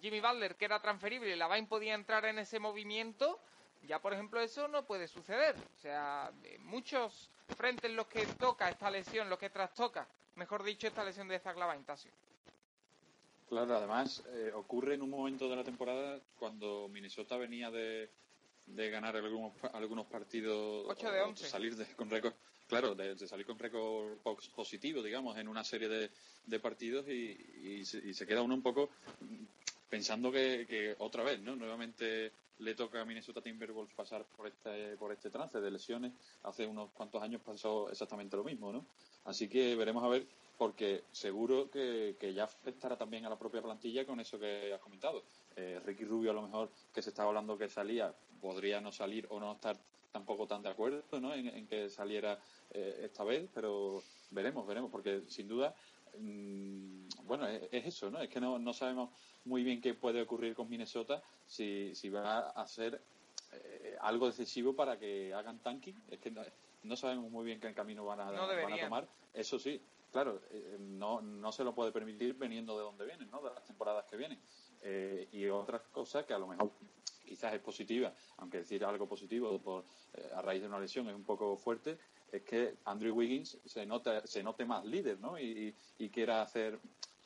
Jimmy Butler que era transferible y la Vain podía entrar en ese movimiento. Ya, por ejemplo, eso no puede suceder. O sea, muchos frentes en los que toca esta lesión, los que trastoca, mejor dicho, esta lesión de Zach Tasio. Claro, además eh, ocurre en un momento de la temporada cuando Minnesota venía de, ganar algunos, algunos partidos, 8 de 11. salir con récord, claro, de, salir con récord positivo, digamos, en una serie de, partidos y, se, queda uno un poco pensando que, otra vez, ¿no? Nuevamente le toca a Minnesota Timberwolves pasar por este, por este trance de lesiones. Hace unos cuantos años pasó exactamente lo mismo, ¿no? Así que veremos a ver porque seguro que, ya afectará también a la propia plantilla con eso que has comentado. Eh, Ricky Rubio a lo mejor que se estaba hablando que salía, podría no salir o no estar tampoco tan de acuerdo ¿no? en, que saliera eh, esta vez, pero veremos, veremos, porque sin duda, mm, bueno, es, eso, ¿no? Es que no, no sabemos muy bien qué puede ocurrir con Minnesota si, si va a ser eh, algo decisivo para que hagan tanking. Es que no, sabemos muy bien qué camino van a, van a tomar. Eso sí, claro, eh, no, no se lo puede permitir veniendo de donde vienen, ¿no? de las temporadas que vienen. Eh, y otra cosa que a lo mejor quizás es positiva, aunque decir algo positivo por, eh, a raíz de una lesión es un poco fuerte, es que Andrew Wiggins se, nota, se note más líder ¿no? y, quiera hacer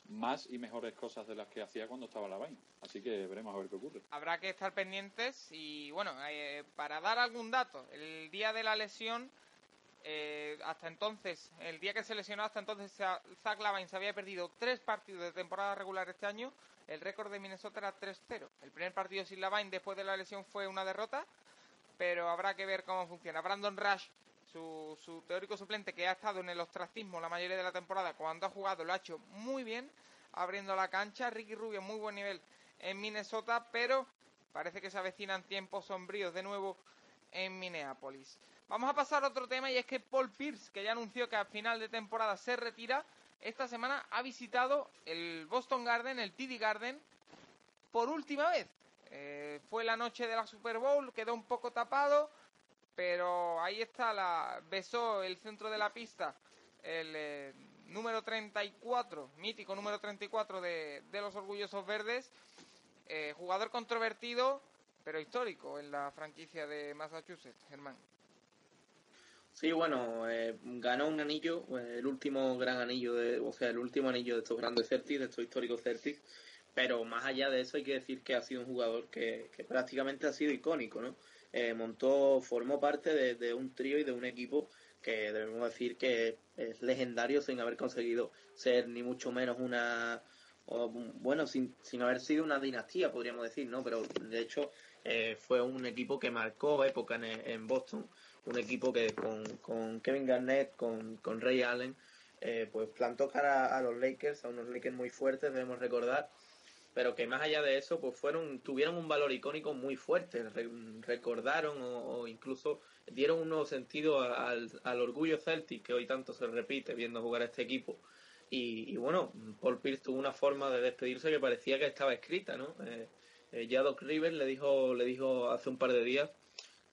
más y mejores cosas de las que hacía cuando estaba la vaina. Así que veremos a ver qué ocurre. Habrá que estar pendientes y bueno, para dar algún dato, el día de la lesión eh, hasta entonces, el día que se lesionó, hasta entonces Zach Lavine se había perdido tres partidos de temporada regular este año. El récord de Minnesota era 3-0. El primer partido sin Lavine después de la lesión fue una derrota, pero habrá que ver cómo funciona. Brandon Rush, su, su teórico suplente que ha estado en el ostracismo la mayoría de la temporada, cuando ha jugado lo ha hecho muy bien, abriendo la cancha. Ricky Rubio, muy buen nivel en Minnesota, pero parece que se avecinan tiempos sombríos de nuevo en Minneapolis. Vamos a pasar a otro tema y es que Paul Pierce, que ya anunció que al final de temporada se retira, esta semana ha visitado el Boston Garden, el TD Garden, por última vez. Eh, fue la noche de la Super Bowl, quedó un poco tapado, pero ahí está, la besó el centro de la pista, el eh, número 34, mítico número 34 de, de los orgullosos verdes, eh, jugador controvertido, pero histórico en la franquicia de Massachusetts, Germán. Sí, bueno, eh, ganó un anillo, eh, el último gran anillo, de, o sea, el último anillo de estos grandes Celtics, de estos históricos Celtics, pero más allá de eso hay que decir que ha sido un jugador que, prácticamente ha sido icónico, ¿no? Eh, montó, formó parte de, un trío y de un equipo que debemos decir que es legendario sin haber conseguido ser ni mucho menos una, bueno, sin, sin haber sido una dinastía, podríamos decir, ¿no? Pero de hecho fue un equipo que marcó época en, Boston un equipo que con, Kevin Garnett, con, con Ray Allen, eh, pues plantó cara a los Lakers, a unos Lakers muy fuertes, debemos recordar, pero que más allá de eso, pues fueron, tuvieron un valor icónico muy fuerte, recordaron o, incluso dieron un nuevo sentido al, orgullo Celtic que hoy tanto se repite viendo jugar a este equipo. Y, bueno, Paul Pierce tuvo una forma de despedirse que parecía que estaba escrita, ¿no? Eh, eh, ya Doc Rivers le dijo, le dijo hace un par de días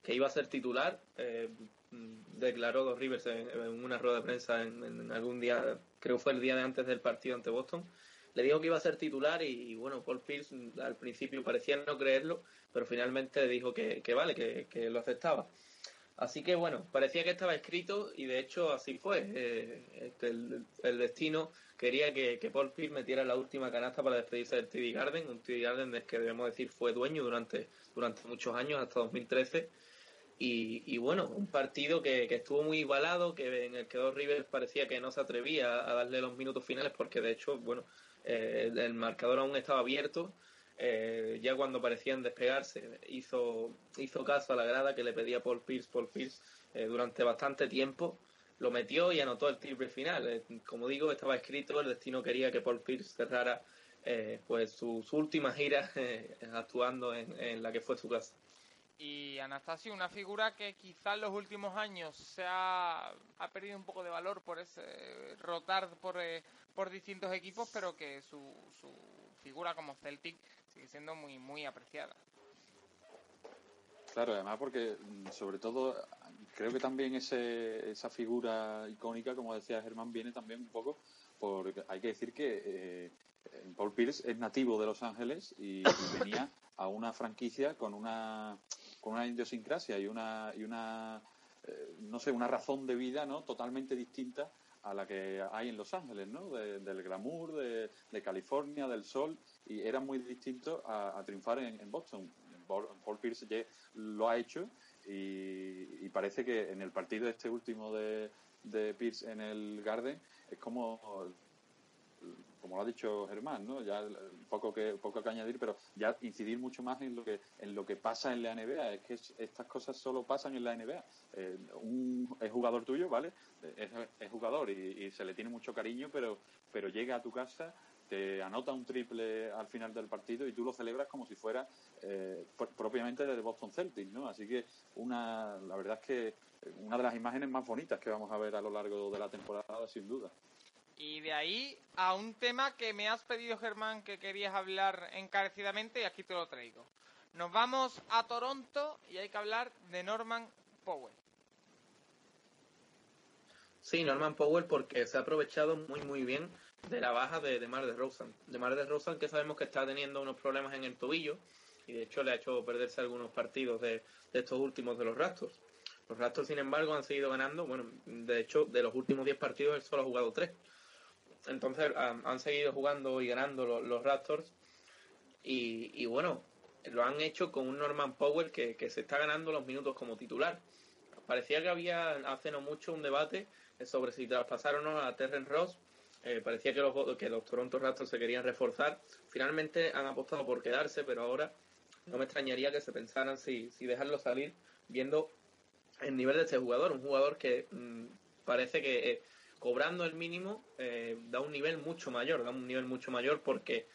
que iba a ser titular. eh, mm, declaró Doc Rivers en, una rueda de prensa en, algún día, creo fue el día de antes del partido ante Boston. Le dijo que iba a ser titular y, y, bueno, Paul Pierce al principio parecía no creerlo, pero finalmente dijo que, que vale, que, que lo aceptaba. Así que bueno, parecía que estaba escrito y de hecho así fue. Eh, este, el, el destino quería que, que Paul Pierce metiera la última canasta para despedirse del TD Garden, un TD Garden del que debemos decir fue dueño durante, durante muchos años, hasta 2013. Y, y bueno, un partido que, que estuvo muy igualado, que en el que Dos Rivers parecía que no se atrevía a darle los minutos finales porque de hecho, bueno, eh, el, el marcador aún estaba abierto. Eh, ya cuando parecían despegarse, hizo, hizo caso a la grada que le pedía Paul Pierce, Paul Pierce, eh, durante bastante tiempo. Lo metió y anotó el triple final. Eh, como digo, estaba escrito, el destino quería que Paul Pierce cerrara eh, pues su, su última gira actuando en, la que fue su casa. Y Anastasio, una figura que quizá en los últimos años se ha, ha perdido un poco de valor por ese rotar por, eh, por distintos equipos, pero que su, su figura como Celtic sigue siendo muy muy apreciada. Claro, además porque mm, sobre todo creo que también ese, esa figura icónica, como decía Germán, viene también un poco porque hay que decir que eh, Paul Pierce es nativo de Los Ángeles y, y venía a una franquicia con una con una idiosincrasia y una y una eh, no sé una razón de vida no totalmente distinta a la que hay en Los Ángeles, ¿no? De- del glamour, de, de California, del sol, y era muy distinto a, triunfar en, Boston. Paul, Pierce ya lo ha hecho y, parece que en el partido este último de, de Pierce en el Garden es como como lo ha dicho Germán, ¿no? Ya poco que poco que añadir, pero ya incidir mucho más en lo que en lo que pasa en la NBA. Es que es- estas cosas solo pasan en la NBA. Eh, es jugador tuyo, ¿vale? Es, es jugador y, y se le tiene mucho cariño, pero pero llega a tu casa te anota un triple al final del partido y tú lo celebras como si fuera eh, pr- propiamente del Boston Celtics, ¿no? Así que una, la verdad es que una de las imágenes más bonitas que vamos a ver a lo largo de la temporada, sin duda. Y de ahí a un tema que me has pedido, Germán, que querías hablar encarecidamente y aquí te lo traigo. Nos vamos a Toronto y hay que hablar de Norman Powell. Sí, Norman Powell porque se ha aprovechado muy muy bien de la baja de, de Mar de Rosen. De Mar de Rosen que sabemos que está teniendo unos problemas en el tobillo y de hecho le ha hecho perderse algunos partidos de, de estos últimos de los Raptors. Los Raptors, sin embargo, han seguido ganando. Bueno, de hecho, de los últimos 10 partidos él solo ha jugado 3. Entonces han, han seguido jugando y ganando los, Raptors. Y, y bueno, lo han hecho con un Norman Powell que, que se está ganando los minutos como titular. Parecía que había hace no mucho un debate sobre si traspasaron o no a Terren Ross. Eh, parecía que los, que los Toronto Raptors se querían reforzar. Finalmente han apostado por quedarse, pero ahora no me extrañaría que se pensaran si, si dejarlo salir, viendo el nivel de este jugador. Un jugador que mmm, parece que eh, cobrando el mínimo eh, da un nivel mucho mayor, da un nivel mucho mayor porque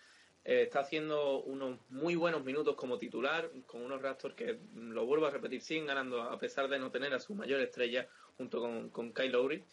está haciendo unos muy buenos minutos como titular, con unos Raptors que, mm, lo vuelvo a repetir, siguen ganando a pesar de no tener a su mayor estrella junto con, con Kyle Lowry.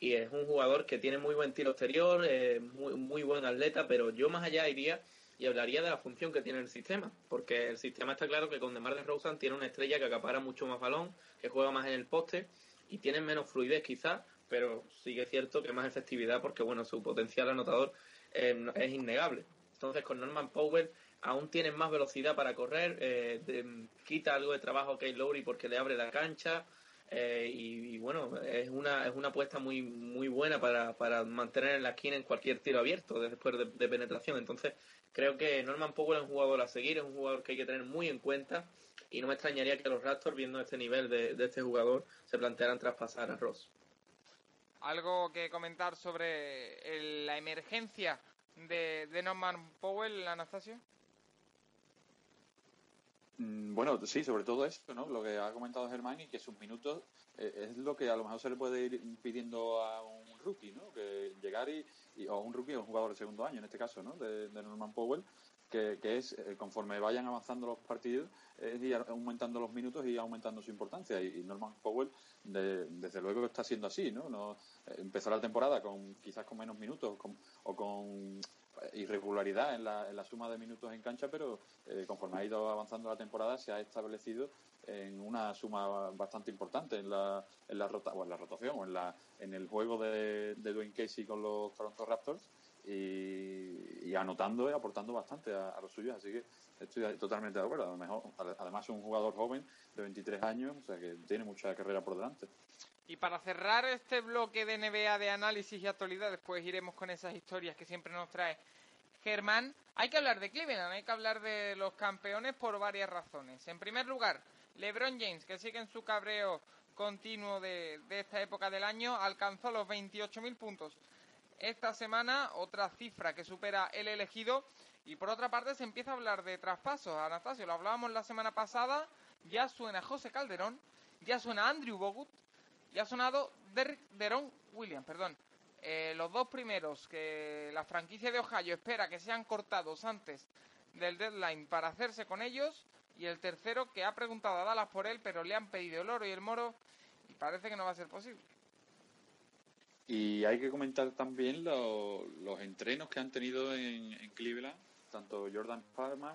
Y es un jugador que tiene muy buen tiro exterior, muy, muy buen atleta, pero yo más allá iría y hablaría de la función que tiene el sistema, porque el sistema está claro que con DeMar DeRozan tiene una estrella que acapara mucho más balón, que juega más en el poste y tiene menos fluidez quizás, pero sigue cierto que más efectividad porque bueno, su potencial anotador eh, es innegable. Entonces con Norman Powell aún tienen más velocidad para correr, eh, de, quita algo de trabajo a Kyle Lowry porque le abre la cancha, eh, y, bueno, es una, es una apuesta muy, muy buena para, para mantener en la esquina en cualquier tiro abierto después de, penetración. Entonces, creo que Norman Powell es un jugador a seguir, es un jugador que hay que tener muy en cuenta y no me extrañaría que los Raptors, viendo este nivel de, de este jugador, se plantearan traspasar a Ross. ¿Algo que comentar sobre el, la emergencia de, de Norman Powell, Anastasio? Mm, Bueno, sí, sobre todo eso, ¿no? Lo que ha comentado Germán y que sus minutos eh, es lo que a lo mejor se le puede ir pidiendo a un rookie, ¿no? Que llegar y, y o un rookie o un jugador de segundo año, en este caso, ¿no? De, Norman Powell, que, que es, eh, conforme vayan avanzando los partidos, es ir aumentando los minutos y aumentando su importancia. Y, y Norman Powell, de, desde luego, está siendo así, ¿no? no eh, empezó la temporada con quizás con menos minutos con, o con irregularidad en la, en la suma de minutos en cancha, pero eh, conforme ha ido avanzando la temporada se ha establecido en una suma bastante importante en la, en la, rota, o en la rotación o en, la, en el juego de, de Dwayne Casey con los Toronto Raptors y, y anotando y aportando bastante a, a los suyos, así que estoy totalmente de acuerdo. A lo mejor, además es un jugador joven de 23 años, o sea que tiene mucha carrera por delante. Y para cerrar este bloque de NBA de análisis y actualidad, después iremos con esas historias que siempre nos trae Germán. Hay que hablar de Cleveland, hay que hablar de los campeones por varias razones. En primer lugar, LeBron James, que sigue en su cabreo continuo de, esta época del año, alcanzó los 28.000 puntos. Esta semana, otra cifra que supera el elegido. Y por otra parte, se empieza a hablar de traspasos. Anastasio, lo hablábamos la semana pasada. Ya suena José Calderón, ya suena Andrew Bogut, ya ha sonado Derrick Deron Williams, perdón. Eh, los dos primeros que la franquicia de Ohio espera que sean cortados antes del deadline para hacerse con ellos. Y el tercero que ha preguntado a Dallas por él, pero le han pedido el oro y el moro y parece que no va a ser posible. Y hay que comentar también lo, los entrenos que han tenido en, en, Cleveland, tanto Jordan Farmer,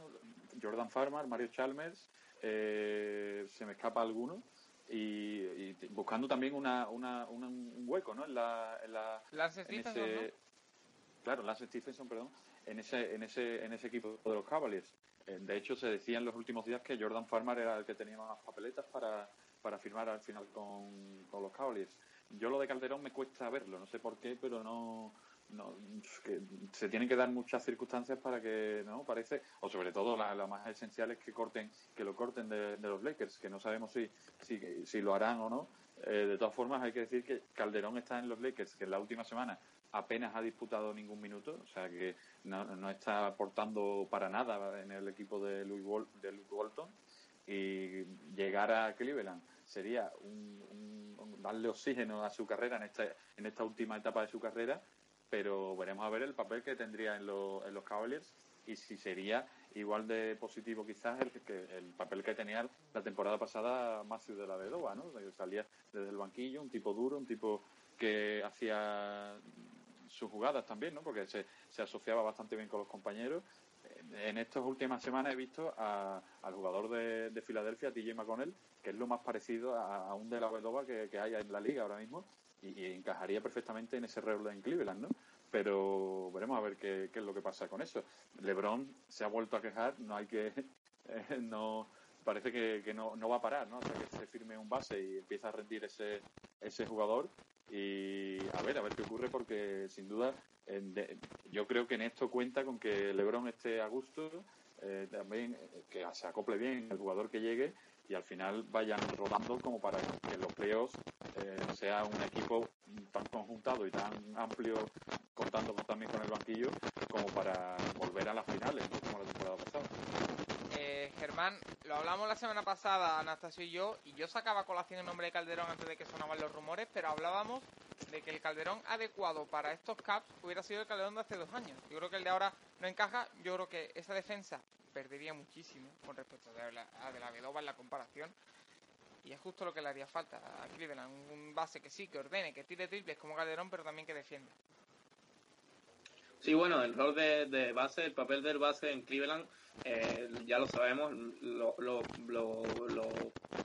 Jordan Farmer, Mario Chalmers, eh, se me escapa alguno, y, y buscando también una, una, una, un hueco, ¿no? En la, en la Lance Stephenson, ese, ¿no? Claro, Lance Stephenson, perdón, en ese, en ese, en ese equipo de los Cavaliers. Eh, De hecho, se decía en los últimos días que Jordan Farmer era el que tenía más papeletas para, para firmar al final con, con los Cavaliers. Yo lo de Calderón me cuesta verlo, no sé por qué, pero no, no se tienen que dar muchas circunstancias para que no parece o sobre todo la, la más esencial es que corten que lo corten de, los Lakers que no sabemos si si, si lo harán o no. Eh, de todas formas hay que decir que Calderón está en los Lakers que en la última semana apenas ha disputado ningún minuto o sea que no, no está aportando para nada en el equipo de Wal de Luke Walton. Y llegar a Cleveland sería un, un darle oxígeno a su carrera en esta en esta última etapa de su carrera pero veremos a ver el papel que tendría en, lo, en los Cavaliers y si sería igual de positivo quizás el, que, el papel que tenía la temporada pasada Matthew de la Vedova, ¿no? Salía desde el banquillo, un tipo duro, un tipo que hacía sus jugadas también, ¿no? Porque se, se asociaba bastante bien con los compañeros. En estas últimas semanas he visto a, al jugador de, de Filadelfia, TJ McConnell, que es lo más parecido a, a un de la Vedova que, que hay en la liga ahora mismo y, encajaría perfectamente en ese rol en Cleveland, ¿no? Pero veremos a ver qué, es lo que pasa con eso. LeBron se ha vuelto a quejar, no hay que, eh, no parece que, no, no, va a parar, ¿no? Hasta que se firme un base y empieza a rendir ese, ese jugador y a ver, a ver qué ocurre porque sin duda eh, de, yo creo que en esto cuenta con que LeBron esté a gusto, eh, también que se acople bien el jugador que llegue y al final vayan rodando como para que los playoffs eh, sea un equipo tan conjuntado y tan amplio, contando también con el banquillo, como para volver a las finales, ¿no? como la temporada pasada. Eh, Germán, lo hablamos la semana pasada, Anastasio y yo, y yo sacaba colación el nombre de Calderón antes de que sonaban los rumores, pero hablábamos de que el Calderón adecuado para estos Caps hubiera sido el Calderón de hace dos años. Yo creo que el de ahora no encaja, yo creo que esa defensa perdería muchísimo con respecto a la, a de la en la comparación. Y es justo lo que le haría falta a Cleveland. Un base que sí, que ordene, que tire triples como Calderón, pero también que defienda. Sí, bueno, el rol de, de base, el papel del base en Cleveland, eh, ya lo sabemos, lo, lo, lo, lo,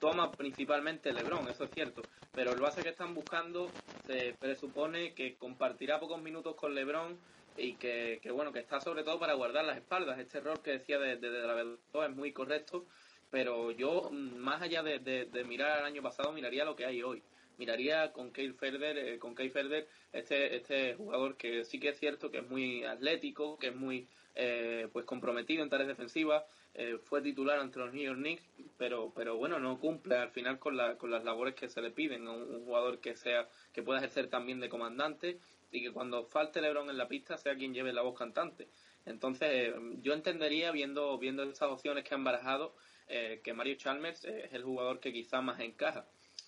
toma principalmente LeBron, eso es cierto. Pero el base que están buscando se presupone que compartirá pocos minutos con LeBron y que, que bueno, que está sobre todo para guardar las espaldas. Este error que decía de, de, la verdad es muy correcto, pero yo, más allá de, de, mirar al año pasado, miraría lo que hay hoy miraría con Kyle Ferder, eh, con Kyle Ferder, este, este jugador que sí que es cierto que es muy atlético, que es muy eh, pues comprometido en tareas defensivas, eh, fue titular ante los New York Knicks, pero, pero bueno, no cumple al final con, la, con las labores que se le piden, un, un jugador que sea, que pueda ejercer también de comandante y que cuando falte LeBron en la pista sea quien lleve la voz cantante. Entonces, yo entendería, viendo, viendo esas opciones que han barajado, eh, que Mario Chalmers es el jugador que quizá más encaja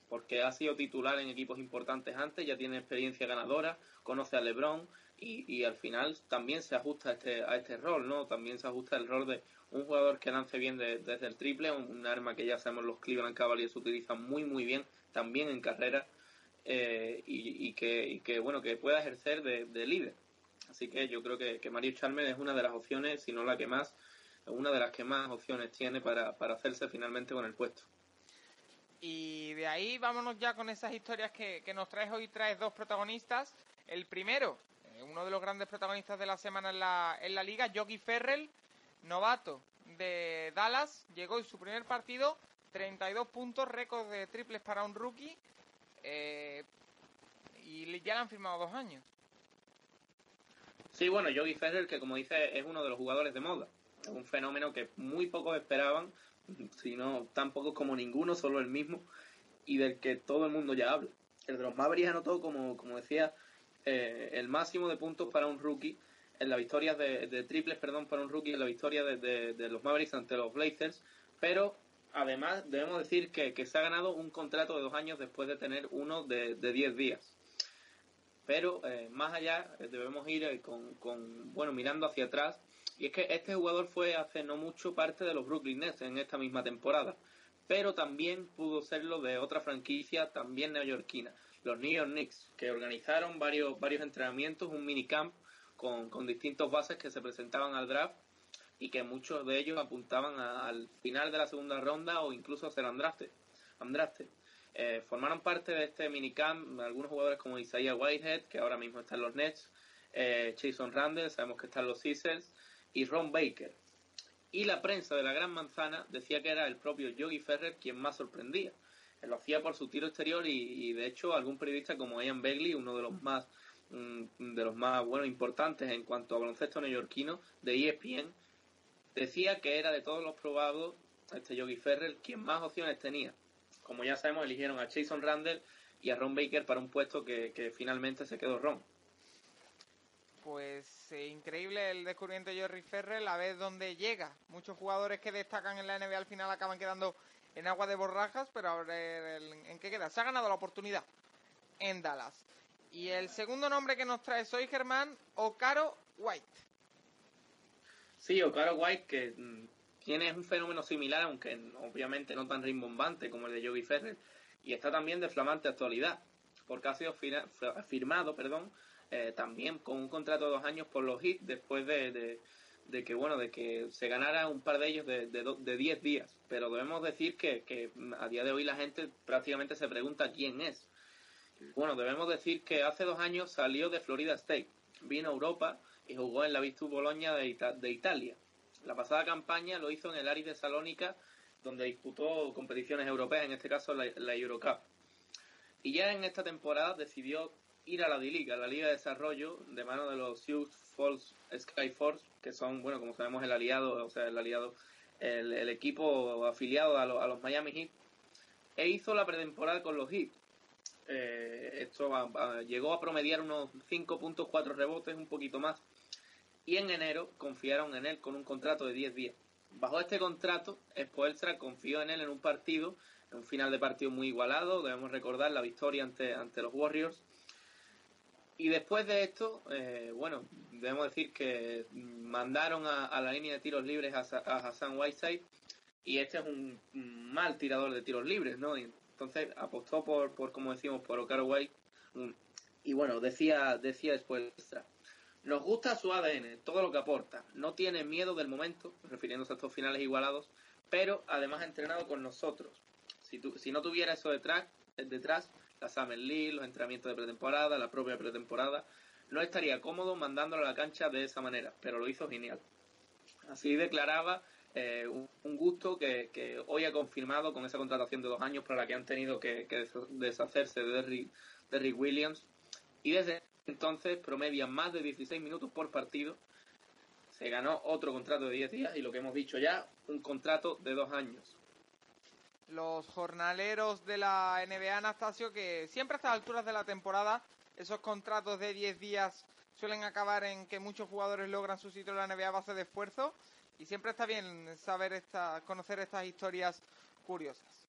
porque ha sido titular en equipos importantes antes, ya tiene experiencia ganadora, conoce a LeBron y, y al final también se ajusta a este, a este rol, ¿no? También se ajusta el rol de un jugador que lance bien de, desde el triple, un, un, arma que ya sabemos los Cleveland Cavaliers utilizan muy muy bien, también en carrera, eh, y, y, que, bueno, que pueda ejercer de, de líder. Así que yo creo que, que Mario Chalmers es una de las opciones, si no la que más, una de las que más opciones tiene para, para hacerse finalmente con el puesto. Y de ahí vámonos ya con esas historias que, que nos traes hoy. Traes dos protagonistas. El primero, eh, uno de los grandes protagonistas de la semana en la, en la liga, Yogi Ferrell, novato de Dallas, llegó en su primer partido, 32 puntos, récord de triples para un rookie, eh, y ya le han firmado dos años. Sí, bueno, Yogi Ferrell, que como dice, es uno de los jugadores de moda. Un fenómeno que muy pocos esperaban, si no tan pocos como ninguno, solo el mismo, y del que todo el mundo ya habla. El de los Mavericks anotó, como, como decía, eh, el máximo de puntos para un rookie en la victoria de, triples, perdón, para un rookie en la victoria de, los Mavericks ante los Blazers, pero además debemos decir que, que, se ha ganado un contrato de dos años después de tener uno de, de diez días. Pero eh, más allá eh, debemos ir eh, con, con, bueno, mirando hacia atrás, y es que este jugador fue hace no mucho parte de los Brooklyn Nets en esta misma temporada, pero también pudo serlo de otra franquicia también neoyorquina, los New York Knicks, que organizaron varios, varios entrenamientos, un minicamp con, con distintos bases que se presentaban al draft y que muchos de ellos apuntaban a, al final de la segunda ronda o incluso a ser undrafted. undrafted. Eh, formaron parte de este minicamp algunos jugadores como Isaiah Whitehead, que ahora mismo está en los Nets, eh, Jason Randall, sabemos que están los Sixers, y Ron Baker. Y la prensa de la Gran Manzana decía que era el propio Yogi Ferrer quien más sorprendía. Él lo hacía por su tiro exterior y, y de hecho algún periodista como Ian Begley, uno de los más mm, de los más bueno importantes en cuanto a baloncesto neoyorquino de ESPN, decía que era de todos los probados este Yogi Ferrer quien más opciones tenía como ya sabemos, eligieron a Jason Randall y a Ron Baker para un puesto que, que finalmente se quedó Ron. Pues eh, increíble el descubrimiento de Jerry Ferrell, a ver dónde llega. Muchos jugadores que destacan en la NBA al final acaban quedando en agua de borrajas, pero a ver en qué queda. Se ha ganado la oportunidad en Dallas. Y el segundo nombre que nos trae hoy, Germán, Ocaro White. Sí, Ocaro White, que mm, tiene un fenómeno similar, aunque obviamente no tan rimbombante como el de Yogi Ferrer, y está también de flamante actualidad, porque ha sido firmado, perdón, eh, también con un contrato de dos años por los hits después de, de, de, que bueno de que se ganara un par de ellos de, de, de diez días. Pero debemos decir que, que a día de hoy la gente prácticamente se pregunta quién es. Bueno debemos decir que hace dos años salió de Florida State vino a Europa y jugó en la Virtus Bologna de, Ita de Italia la pasada campaña lo hizo en el Aris de Salónica, donde disputó competiciones europeas, en este caso la, la Eurocup. Y ya en esta temporada decidió ir a la D-Liga, la Liga de Desarrollo, de mano de los Sioux Falls Sky Force, que son, bueno, como sabemos, el aliado, o sea, el aliado, el, equipo afiliado a, lo, a, los Miami Heat, e hizo la pretemporada con los Heat. Eh, esto a, a, llegó a promediar unos 5 puntos, 4 rebotes, un poquito más, y en enero confiaron en él con un contrato de 10 días. Bajo este contrato, Spoelstra confió en él en un partido, en un final de partido muy igualado, debemos recordar la victoria ante, ante los Warriors. Y después de esto, eh, bueno, debemos decir que mandaron a, la línea de tiros libres a, a Hassan Whiteside y este es un mal tirador de tiros libres, ¿no? Entonces apostó por, por como decimos, por Ocaro White. Y bueno, decía, decía Spoelstra, nos gusta su ADN, todo lo que aporta. No tiene miedo del momento, refiriéndose a estos finales igualados, pero además ha entrenado con nosotros. Si, tu, si no tuviera eso detrás, detrás, la Summer League, los entrenamientos de pretemporada, la propia pretemporada, no estaría cómodo mandándolo a la cancha de esa manera, pero lo hizo genial. Así declaraba eh, un, gusto que, hoy ha confirmado con esa contratación de dos años para la que han tenido que, deshacerse de Derrick, Derrick Williams. Y desde entonces promedia más de 16 minutos por partido. Se ganó otro contrato de 10 días y lo que hemos dicho ya, un contrato de dos años. Los jornaleros de la NBA, Anastasio, que siempre a estas alturas de la temporada, esos contratos de 10 días suelen acabar en que muchos jugadores logran su sitio en la NBA a base de esfuerzo y siempre está bien saber esta, conocer estas historias curiosas.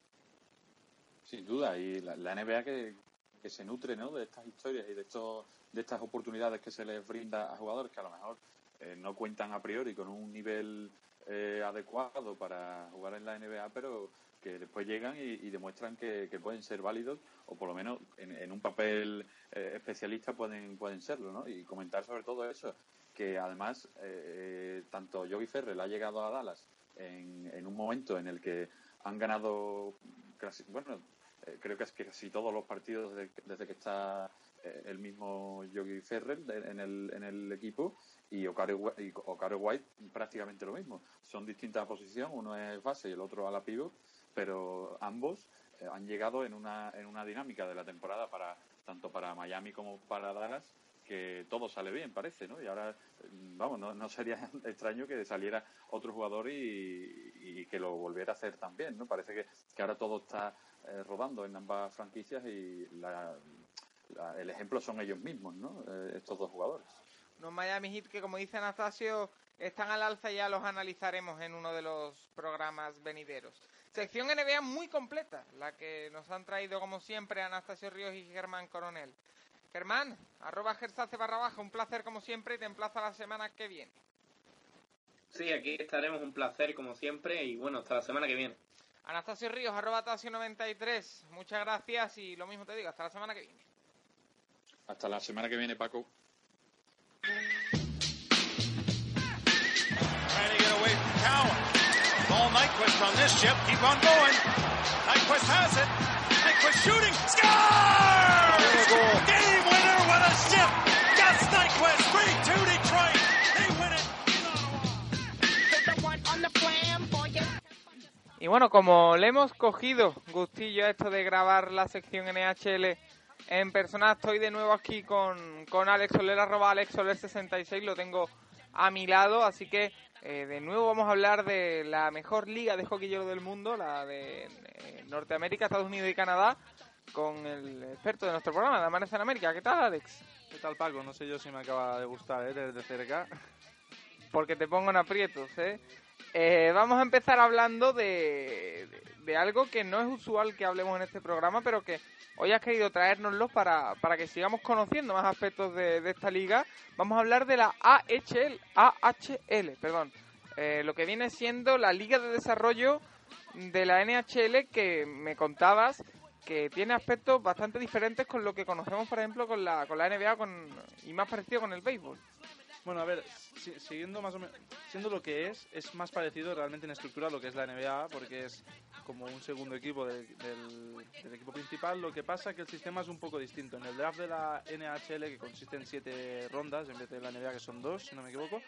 Sin duda, y la, la NBA que, que se nutre ¿no? de estas historias y de estos de estas oportunidades que se les brinda a jugadores que a lo mejor eh, no cuentan a priori con un nivel eh, adecuado para jugar en la NBA, pero que después llegan y, y demuestran que, que pueden ser válidos o por lo menos en, en un papel eh, especialista pueden pueden serlo, ¿no? Y comentar sobre todo eso, que además eh, tanto Yogi Ferrell ha llegado a Dallas en, en un momento en el que han ganado bueno, creo que casi todos los partidos desde, desde que está eh, el mismo Yogi Ferrell de- en el, en el equipo y Okare White prácticamente lo mismo. Son distintas posiciones, uno es base y el otro a la pivot, pero ambos eh, han llegado en una, en una dinámica de la temporada para tanto para Miami como para Dallas que todo sale bien, parece, ¿no? Y ahora, mm, vamos, no, no sería extraño que saliera otro jugador y, y que lo volviera a hacer también, ¿no? Parece que, que ahora todo está eh, rodando en ambas franquicias y la- la- el ejemplo son ellos mismos, ¿no? Eh, estos dos jugadores. Unos Miami Heat que, como dice Anastasio, están al alza y ya los analizaremos en uno de los programas venideros. Sección NBA muy completa, la que nos han traído, como siempre, Anastasio Ríos y Germán Coronel. Germán, arroba Gersace barra baja, un placer como siempre y te emplazo a la semana que viene. Sí, aquí estaremos un placer como siempre y bueno, hasta la semana que viene. Anastasio Ríos, arroba Tasio93, muchas gracias y lo mismo te digo, hasta la semana que viene. Hasta la semana que viene, Paco. Trying Y bueno, como le hemos cogido gustillo a esto de grabar la sección NHL en persona, estoy de nuevo aquí con, con Alex Soler, arroba Alex Soler 66, lo tengo a mi lado, así que eh, de nuevo vamos a hablar de la mejor liga de hockey hielo del mundo, la de eh, Norteamérica, Estados Unidos y Canadá, con el experto de nuestro programa, de Amanece en América. ¿Qué tal, Alex? ¿Qué tal, Paco? No sé yo si me acaba de gustar, ¿eh? Desde cerca. porque te pongo en aprietos, ¿eh? Eh, vamos a empezar hablando de, de, algo que no es usual que hablemos en este programa, pero que hoy has querido traérnoslo para, para que sigamos conociendo más aspectos de, de esta liga. Vamos a hablar de la AHL, AHL perdón, eh, lo que viene siendo la Liga de Desarrollo de la NHL que me contabas que tiene aspectos bastante diferentes con lo que conocemos, por ejemplo, con la, con la NBA con, y más parecido con el béisbol. Bueno, a ver, si- siguiendo más o menos, siendo lo que es, es más parecido realmente en estructura a lo que es la NBA, porque es como un segundo equipo del, del- equipo principal. Lo que pasa que el sistema es un poco distinto. En el draft de la NHL, que consiste en siete rondas, en vez de la NBA, que son dos, si no me equivoco,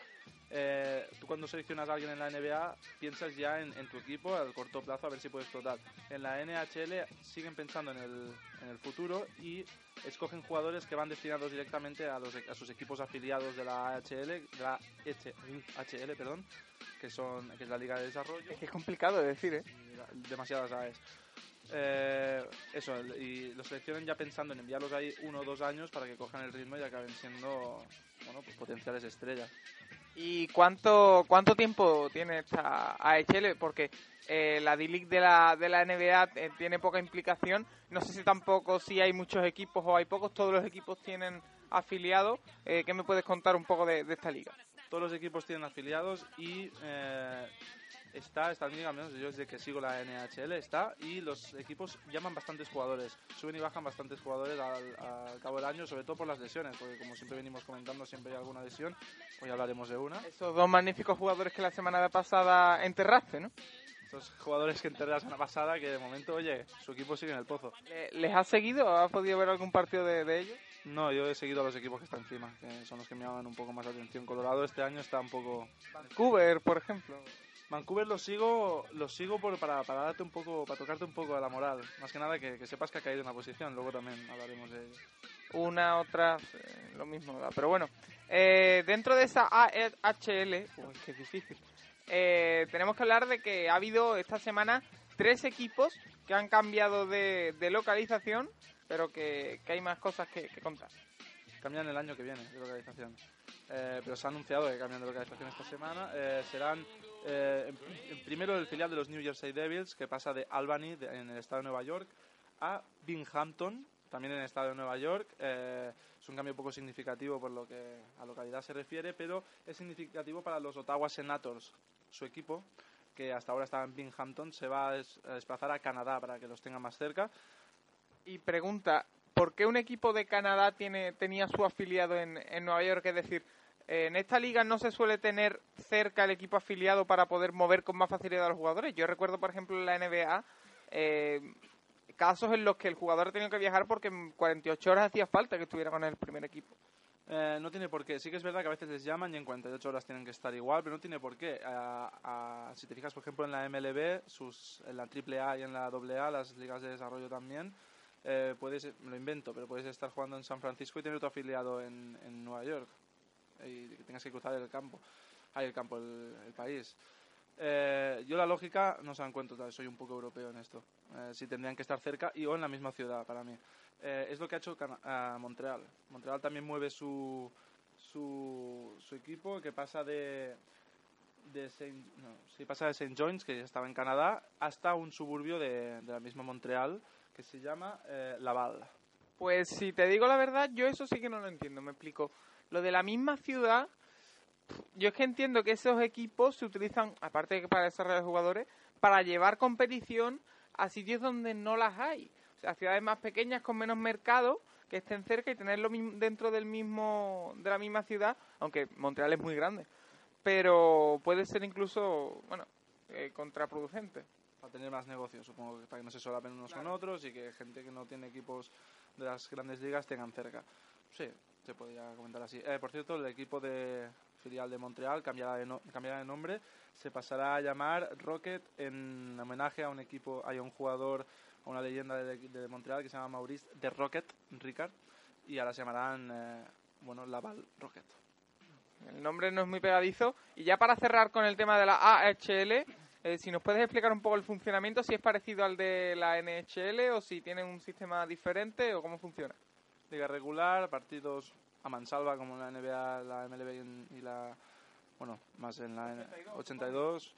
eh, tú cuando seleccionas a alguien en la NBA piensas ya en, en tu equipo a corto plazo a ver si puede explotar. En la NHL siguen pensando en el, en el futuro y escogen jugadores que van destinados directamente a, los, a sus equipos afiliados de la AHL, de la HL, perdón, que son que es la Liga de Desarrollo. Es que es complicado de decir, ¿eh? Demasiadas AES. Eh, eso, y los seleccionan ya pensando en enviarlos ahí uno o dos años para que cojan el ritmo y acaben siendo bueno, pues potenciales estrellas. ¿Y cuánto cuánto tiempo tiene esta AHL? Porque eh, la D-League de la, de la NBA eh, tiene poca implicación. No sé si tampoco si hay muchos equipos o hay pocos. Todos los equipos tienen afiliados. Eh, ¿Qué me puedes contar un poco de, de esta liga? Todos los equipos tienen afiliados y está, liga, al menos yo desde que sigo la NHL, está y los equipos llaman bastantes jugadores, suben y bajan bastantes jugadores al, al cabo del año, sobre todo por las lesiones, porque como siempre venimos comentando, siempre hay alguna lesión, hoy hablaremos de una. Esos dos magníficos jugadores que la semana pasada enterraste, ¿no? Estos jugadores que enterré la semana pasada que de momento, oye, su equipo sigue en el pozo. ¿Le- ¿Les has seguido? ¿Has podido ver algún partido de, de ellos? No, yo he seguido a los equipos que están encima, que son los que me llaman un poco más la atención. Colorado este año está un poco... Vancouver, por ejemplo. Vancouver los sigo, los sigo por, para, para darte un poco, para tocarte un poco a la moral. Más que nada que, que sepas que ha caído en la posición, luego también hablaremos de ello. una, otra, eh, lo mismo. da. Pero bueno, eh, dentro de esa AHL, uy, qué difícil, eh, tenemos que hablar de que ha habido esta semana tres equipos que han cambiado de, de localización, pero que, que hay más cosas que, que contar. Cambian el año que viene de localización. Eh, pero se ha anunciado que cambian de localización esta semana. Eh, serán eh, primero el filial de los New Jersey Devils, que pasa de Albany, en el estado de Nueva York, a Binghamton, también en el estado de Nueva York. Es un cambio poco significativo por lo que a localidad se refiere, pero es significativo para los Ottawa Senators, su equipo, que hasta ahora estaba en Binghamton, se va a desplazar a Canadá para que los tenga más cerca. Y pregunta, ¿por qué un equipo de Canadá tiene, tenía su afiliado en, en Nueva York? Es decir, en esta liga no se suele tener cerca el equipo afiliado para poder mover con más facilidad a los jugadores. Yo recuerdo, por ejemplo, en la NBA, eh, casos en los que el jugador ha tenido que viajar porque en 48 horas hacía falta que estuviera con el primer equipo. Eh, no tiene por qué. Sí que es verdad que a veces les llaman y en 48 horas tienen que estar igual, pero no tiene por qué. Si te fijas, por ejemplo, en la MLB, sus, en la AAA y en la AA, las ligas de desarrollo también, eh, puedes, lo invento, pero puedes estar jugando en San Francisco y tener tu afiliado en, en Nueva York. Y que tengas que cruzar el campo. Ahí el campo, el, país. Eh, yo la lógica no se la encuentro, tal, soy un poco europeo en esto. Eh, si tendrían que estar cerca y o en la misma ciudad para mí. Eh, es lo que ha hecho Cana- Montreal. Montreal también mueve su, su, su equipo que pasa de de Saint, no, sí, pasa de Saint John's, que ya estaba en Canadá, hasta un suburbio de, de la misma Montreal que se llama eh, Laval. Pues si te digo la verdad, yo eso sí que no lo entiendo, me explico. Lo de la misma ciudad, yo es que entiendo que esos equipos se utilizan, aparte de que para desarrollar jugadores, para llevar competición a sitios donde no las hay. O sea, ciudades más pequeñas con menos mercado que estén cerca y tenerlo dentro del mismo de la misma ciudad, aunque Montreal es muy grande. Pero puede ser incluso, bueno, eh, contraproducente. Para tener más negocios, supongo que para que no se solapen unos con otros y que gente que no tiene equipos de las grandes ligas tengan cerca. Sí, se podría comentar así. Eh, por cierto, el equipo de filial de Montreal cambiará de, no- cambiará de nombre. Se pasará a llamar Rocket en homenaje a un equipo, hay un jugador, a una leyenda de, de Montreal que se llama Maurice de Rocket, Ricard, y ahora se llamarán, eh, bueno, Laval Rocket. El nombre no es muy pegadizo. Y ya para cerrar con el tema de la AHL, eh, si nos puedes explicar un poco el funcionamiento, si es parecido al de la NHL o si tienen un sistema diferente o cómo funciona. Liga regular, partidos a mansalva como la NBA, la MLB y, la. Bueno, más en la N- 82.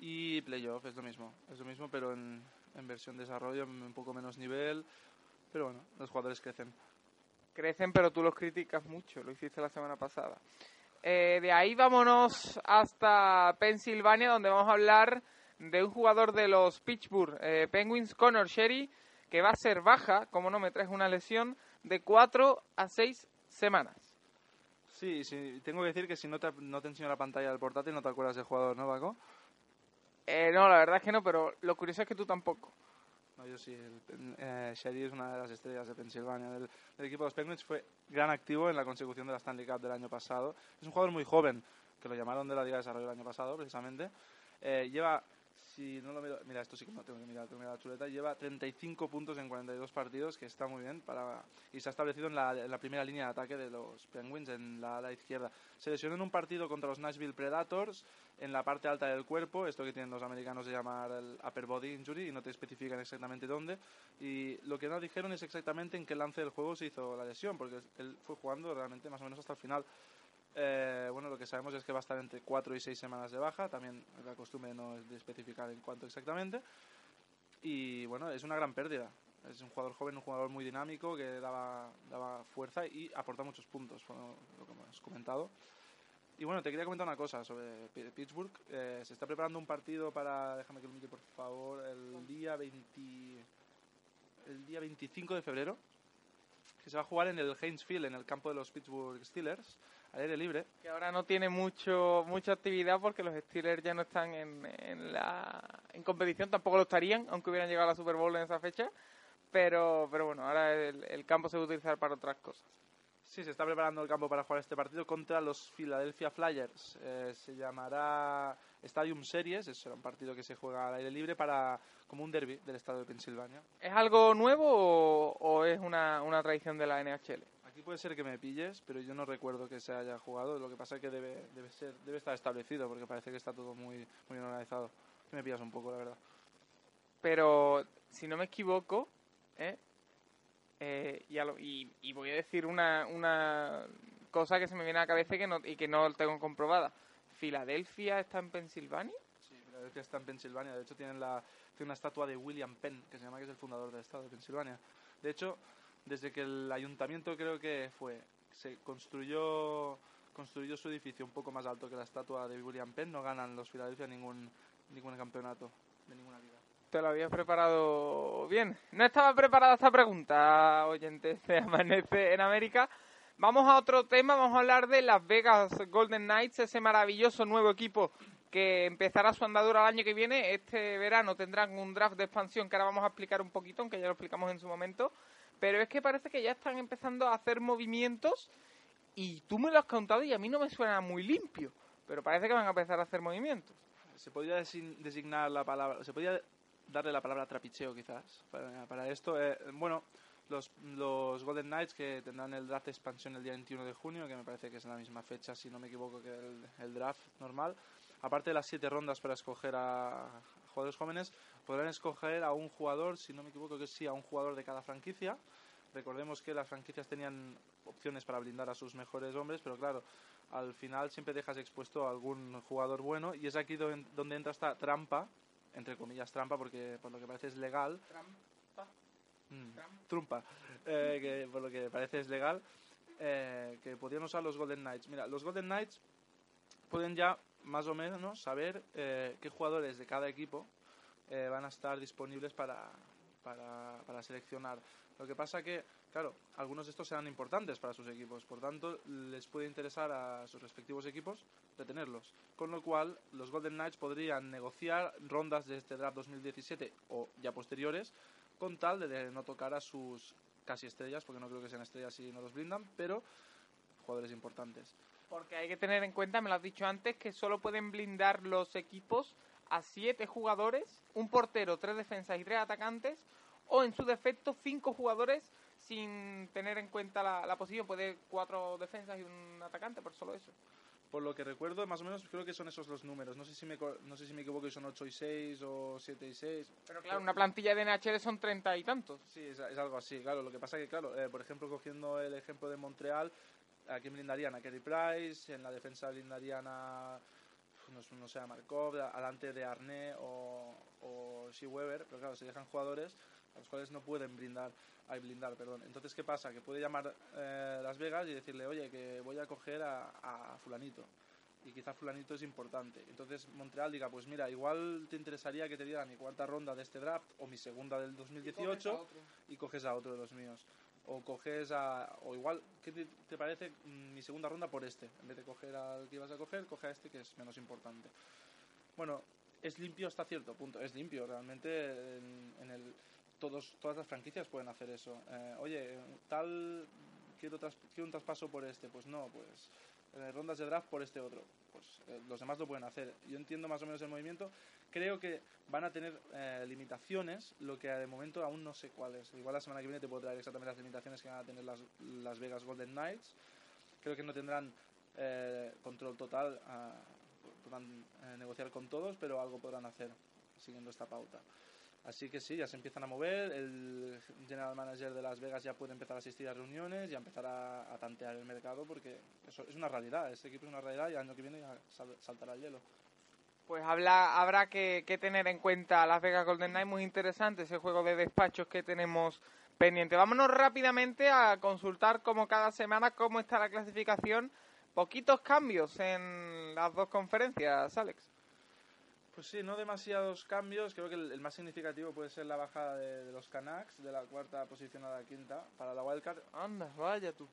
Y playoff, es lo mismo. Es lo mismo, pero en, en versión desarrollo, un poco menos nivel. Pero bueno, los jugadores crecen. Crecen, pero tú los criticas mucho, lo hiciste la semana pasada. Eh, de ahí vámonos hasta Pensilvania, donde vamos a hablar de un jugador de los Pittsburgh eh, Penguins, Connor Sherry, que va a ser baja, como no me traes una lesión, de 4 a 6 semanas. Sí, sí, tengo que decir que si no te, no te enseño la pantalla del portátil no te acuerdas del jugador, ¿no, Paco? Eh, no, la verdad es que no, pero lo curioso es que tú tampoco. Yo sí. El, eh, Sherry es una de las estrellas de Pensilvania. Del, del equipo de los Penguins fue gran activo en la consecución de la Stanley Cup del año pasado. Es un jugador muy joven, que lo llamaron de la Liga de Desarrollo el año pasado, precisamente. Eh, lleva, si no lo miro, mira, esto sí que no tengo que mirar, tengo que mirar la chuleta. Lleva 35 puntos en 42 partidos, que está muy bien, para y se ha establecido en la, en la primera línea de ataque de los Penguins, en la ala izquierda. Se lesionó en un partido contra los Nashville Predators, en la parte alta del cuerpo, esto que tienen los americanos de llamar el upper body injury, y no te especifican exactamente dónde. Y lo que no dijeron es exactamente en qué lance del juego se hizo la lesión, porque él fue jugando realmente más o menos hasta el final. Eh, bueno, lo que sabemos es que va a estar entre 4 y 6 semanas de baja, también la costumbre no es de especificar en cuánto exactamente. Y bueno, es una gran pérdida. Es un jugador joven, un jugador muy dinámico que daba, daba fuerza y aporta muchos puntos, fue lo que hemos comentado. Y bueno, te quería comentar una cosa sobre Pittsburgh. Eh, se está preparando un partido para, déjame que lo mire por favor, el día 20, el día 25 de febrero, que se va a jugar en el Heinz Field, en el campo de los Pittsburgh Steelers, al aire libre. Que ahora no tiene mucho mucha actividad porque los Steelers ya no están en, en la en competición, tampoco lo estarían, aunque hubieran llegado a la Super Bowl en esa fecha. Pero, pero bueno, ahora el, el campo se va a utilizar para otras cosas. Sí, se está preparando el campo para jugar este partido contra los Philadelphia Flyers. Eh, se llamará Stadium Series, es será un partido que se juega al aire libre para como un derby del estado de Pensilvania. ¿Es algo nuevo o, o es una, una tradición de la NHL? Aquí puede ser que me pilles, pero yo no recuerdo que se haya jugado. Lo que pasa es que debe, debe, ser, debe estar establecido, porque parece que está todo muy, muy organizado. Me pillas un poco, la verdad. Pero, si no me equivoco, ¿eh? Eh, y, a lo- y- y voy a decir una, una cosa que se me viene a la cabeza y que no, y que no tengo comprobada. ¿Filadelfia está en Pensilvania? Sí, Filadelfia está en Pensilvania. De hecho, tienen la, tiene una estatua de William Penn, que se llama que es el fundador del estado de Pensilvania. De hecho, desde que el ayuntamiento creo que fue, se construyó construyó su edificio un poco más alto que la estatua de William Penn, no ganan los Philadelphia ningún, ningún campeonato de ninguna liga. Te lo habías preparado bien. No estaba preparada esta pregunta, oyentes de Amanece en América. Vamos a otro tema, vamos a hablar de Las Vegas Golden Knights, ese maravilloso nuevo equipo que empezará su andadura el año que viene. Este verano tendrán un draft de expansión que ahora vamos a explicar un poquito, aunque ya lo explicamos en su momento. Pero es que parece que ya están empezando a hacer movimientos y tú me lo has contado y a mí no me suena muy limpio. Pero parece que van a empezar a hacer movimientos. Se podría design- designar la palabra, se podría darle la palabra trapicheo quizás para, para esto. Eh, bueno, los, los Golden Knights que tendrán el draft de expansión el día 21 de junio, que me parece que es la misma fecha, si no me equivoco, que el, el draft normal. Aparte de las siete rondas para escoger a jugadores jóvenes, podrán escoger a un jugador, si no me equivoco, que sí, a un jugador de cada franquicia. Recordemos que las franquicias tenían opciones para blindar a sus mejores hombres, pero claro, al final siempre dejas expuesto a algún jugador bueno y es aquí don- donde entra esta trampa, entre comillas trampa, porque por lo que parece es legal. Mm, trumpa, eh, que por lo que parece es legal, eh, que podrían usar los Golden Knights. Mira, los Golden Knights pueden ya más o menos saber eh, qué jugadores de cada equipo eh, van a estar disponibles para, para, seleccionar. Lo que pasa que, claro, algunos de estos serán importantes para sus equipos, por tanto, les puede interesar a sus respectivos equipos retenerlos. Con lo cual, los Golden Knights podrían negociar rondas de este draft 2017 o ya posteriores, con tal de no tocar a sus casi estrellas, porque no creo que sean estrellas si no los blindan, pero jugadores importantes. Porque hay que tener en cuenta, me lo has dicho antes, que solo pueden blindar los equipos a siete jugadores, un portero, tres defensas y tres atacantes, o en su defecto cinco jugadores sin tener en cuenta la, la posición. Puede cuatro defensas y un atacante, por solo eso. Por lo que recuerdo, más o menos creo que son esos los números. No sé si me, no sé si me equivoco y son 8 y 6 o 7 y 6. Pero claro, una plantilla de NHL son treinta y tantos. Sí, es, es algo así, claro. Lo que pasa que, claro, eh, por ejemplo, cogiendo el ejemplo de Montreal, ¿a quién blindarían? A Kerry Price, en la defensa blindarían a, no, sé- no sé, a Markov, alante de Arné o, o Shea Weber, pero claro, se dejan jugadores a los cuales no pueden blindar, ay, blindar, perdón. Entonces, ¿qué pasa? Que puede llamar eh, Las Vegas y decirle, oye, que voy a coger a, a fulanito. Y quizá fulanito es importante. Entonces Montreal diga, pues mira, igual te interesaría que te dieran mi cuarta ronda de este draft o mi segunda del 2018 y coges a otro de los míos. O coges a. O igual, ¿qué te, te parece mm, mi segunda ronda por este? En vez de coger al que ibas a coger, coge a este que es menos importante. Bueno, es limpio hasta cierto punto. Es limpio, realmente. En, en el, todos, todas las franquicias pueden hacer eso. Eh, oye, tal. Quiero, tras- quiero un traspaso por este. Pues no, pues. Eh, rondas de draft por este otro. Pues eh, los demás lo pueden hacer. Yo entiendo más o menos el movimiento. Creo que van a tener eh, limitaciones, lo que de momento aún no sé cuáles. Igual la semana que viene te puedo traer exactamente las limitaciones que van a tener las, las Vegas Golden Knights. Creo que no tendrán eh, control total, ah, podrán eh, negociar con todos, pero algo podrán hacer siguiendo esta pauta. Así que sí, ya se empiezan a mover. El general manager de Las Vegas ya puede empezar a asistir a reuniones y a empezar a, tantear el mercado porque eso es una realidad. Este equipo es una realidad y el año que viene ya sal- saltará el hielo. Pues habla, habrá que, que tener en cuenta Las Vegas Golden Knights, muy interesante ese juego de despachos que tenemos pendiente. Vámonos rápidamente a consultar como cada semana cómo está la clasificación. Poquitos cambios en las dos conferencias, Alex. Pues sí, no demasiados cambios. Creo que el, el más significativo puede ser la bajada de, de los Canucks de la cuarta posición a la quinta para la Wildcard. Anda, vaya tú.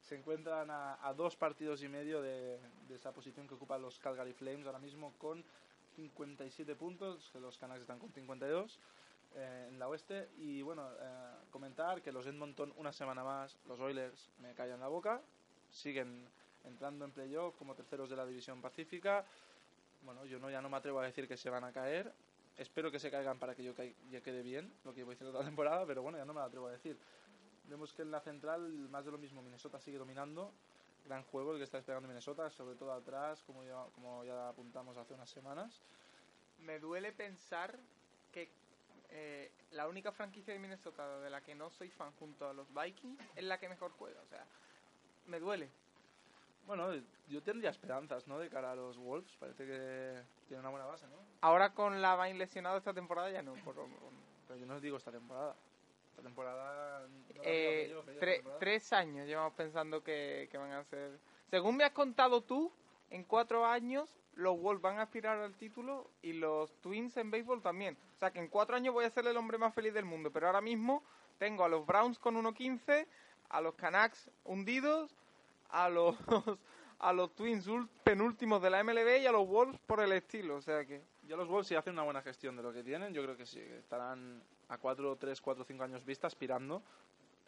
Se encuentran a, a dos partidos y medio de, de esa posición que ocupan los Calgary Flames ahora mismo con 57 puntos, que los Canucks están con 52 eh, en la oeste. Y bueno, eh, comentar que los Edmonton una semana más, los Oilers me callan la boca, siguen entrando en playoff como terceros de la división pacífica. Bueno, yo no ya no me atrevo a decir que se van a caer. Espero que se caigan para que yo cai- ya quede bien, lo que llevo diciendo toda la temporada, pero bueno, ya no me atrevo a decir. Vemos que en la central, más de lo mismo, Minnesota sigue dominando. Gran juego el que está esperando Minnesota, sobre todo atrás, como ya, como ya apuntamos hace unas semanas. Me duele pensar que eh, la única franquicia de Minnesota de la que no soy fan junto a los Vikings es la que mejor juega. O sea, me duele. Bueno, yo tendría esperanzas, ¿no? De cara a los Wolves. Parece que tiene una buena base, ¿no? Ahora con la Vine lesionado esta temporada ya no. por- Pero yo no os digo esta temporada. Esta temporada... no la Eh, yo, tre- temporada. tres años llevamos pensando que, que van a ser... Según me has contado tú, en cuatro años los Wolves van a aspirar al título y los Twins en béisbol también. O sea que en cuatro años voy a ser el hombre más feliz del mundo. Pero ahora mismo tengo a los Browns con 1.15, a los Canucks hundidos, a los a los Twins penúltimos de la MLB y a los Wolves por el estilo. O sea que Ya los Wolves si hacen una buena gestión de lo que tienen, yo creo que sí, estarán a 4, 3, 4, 5 años vista aspirando,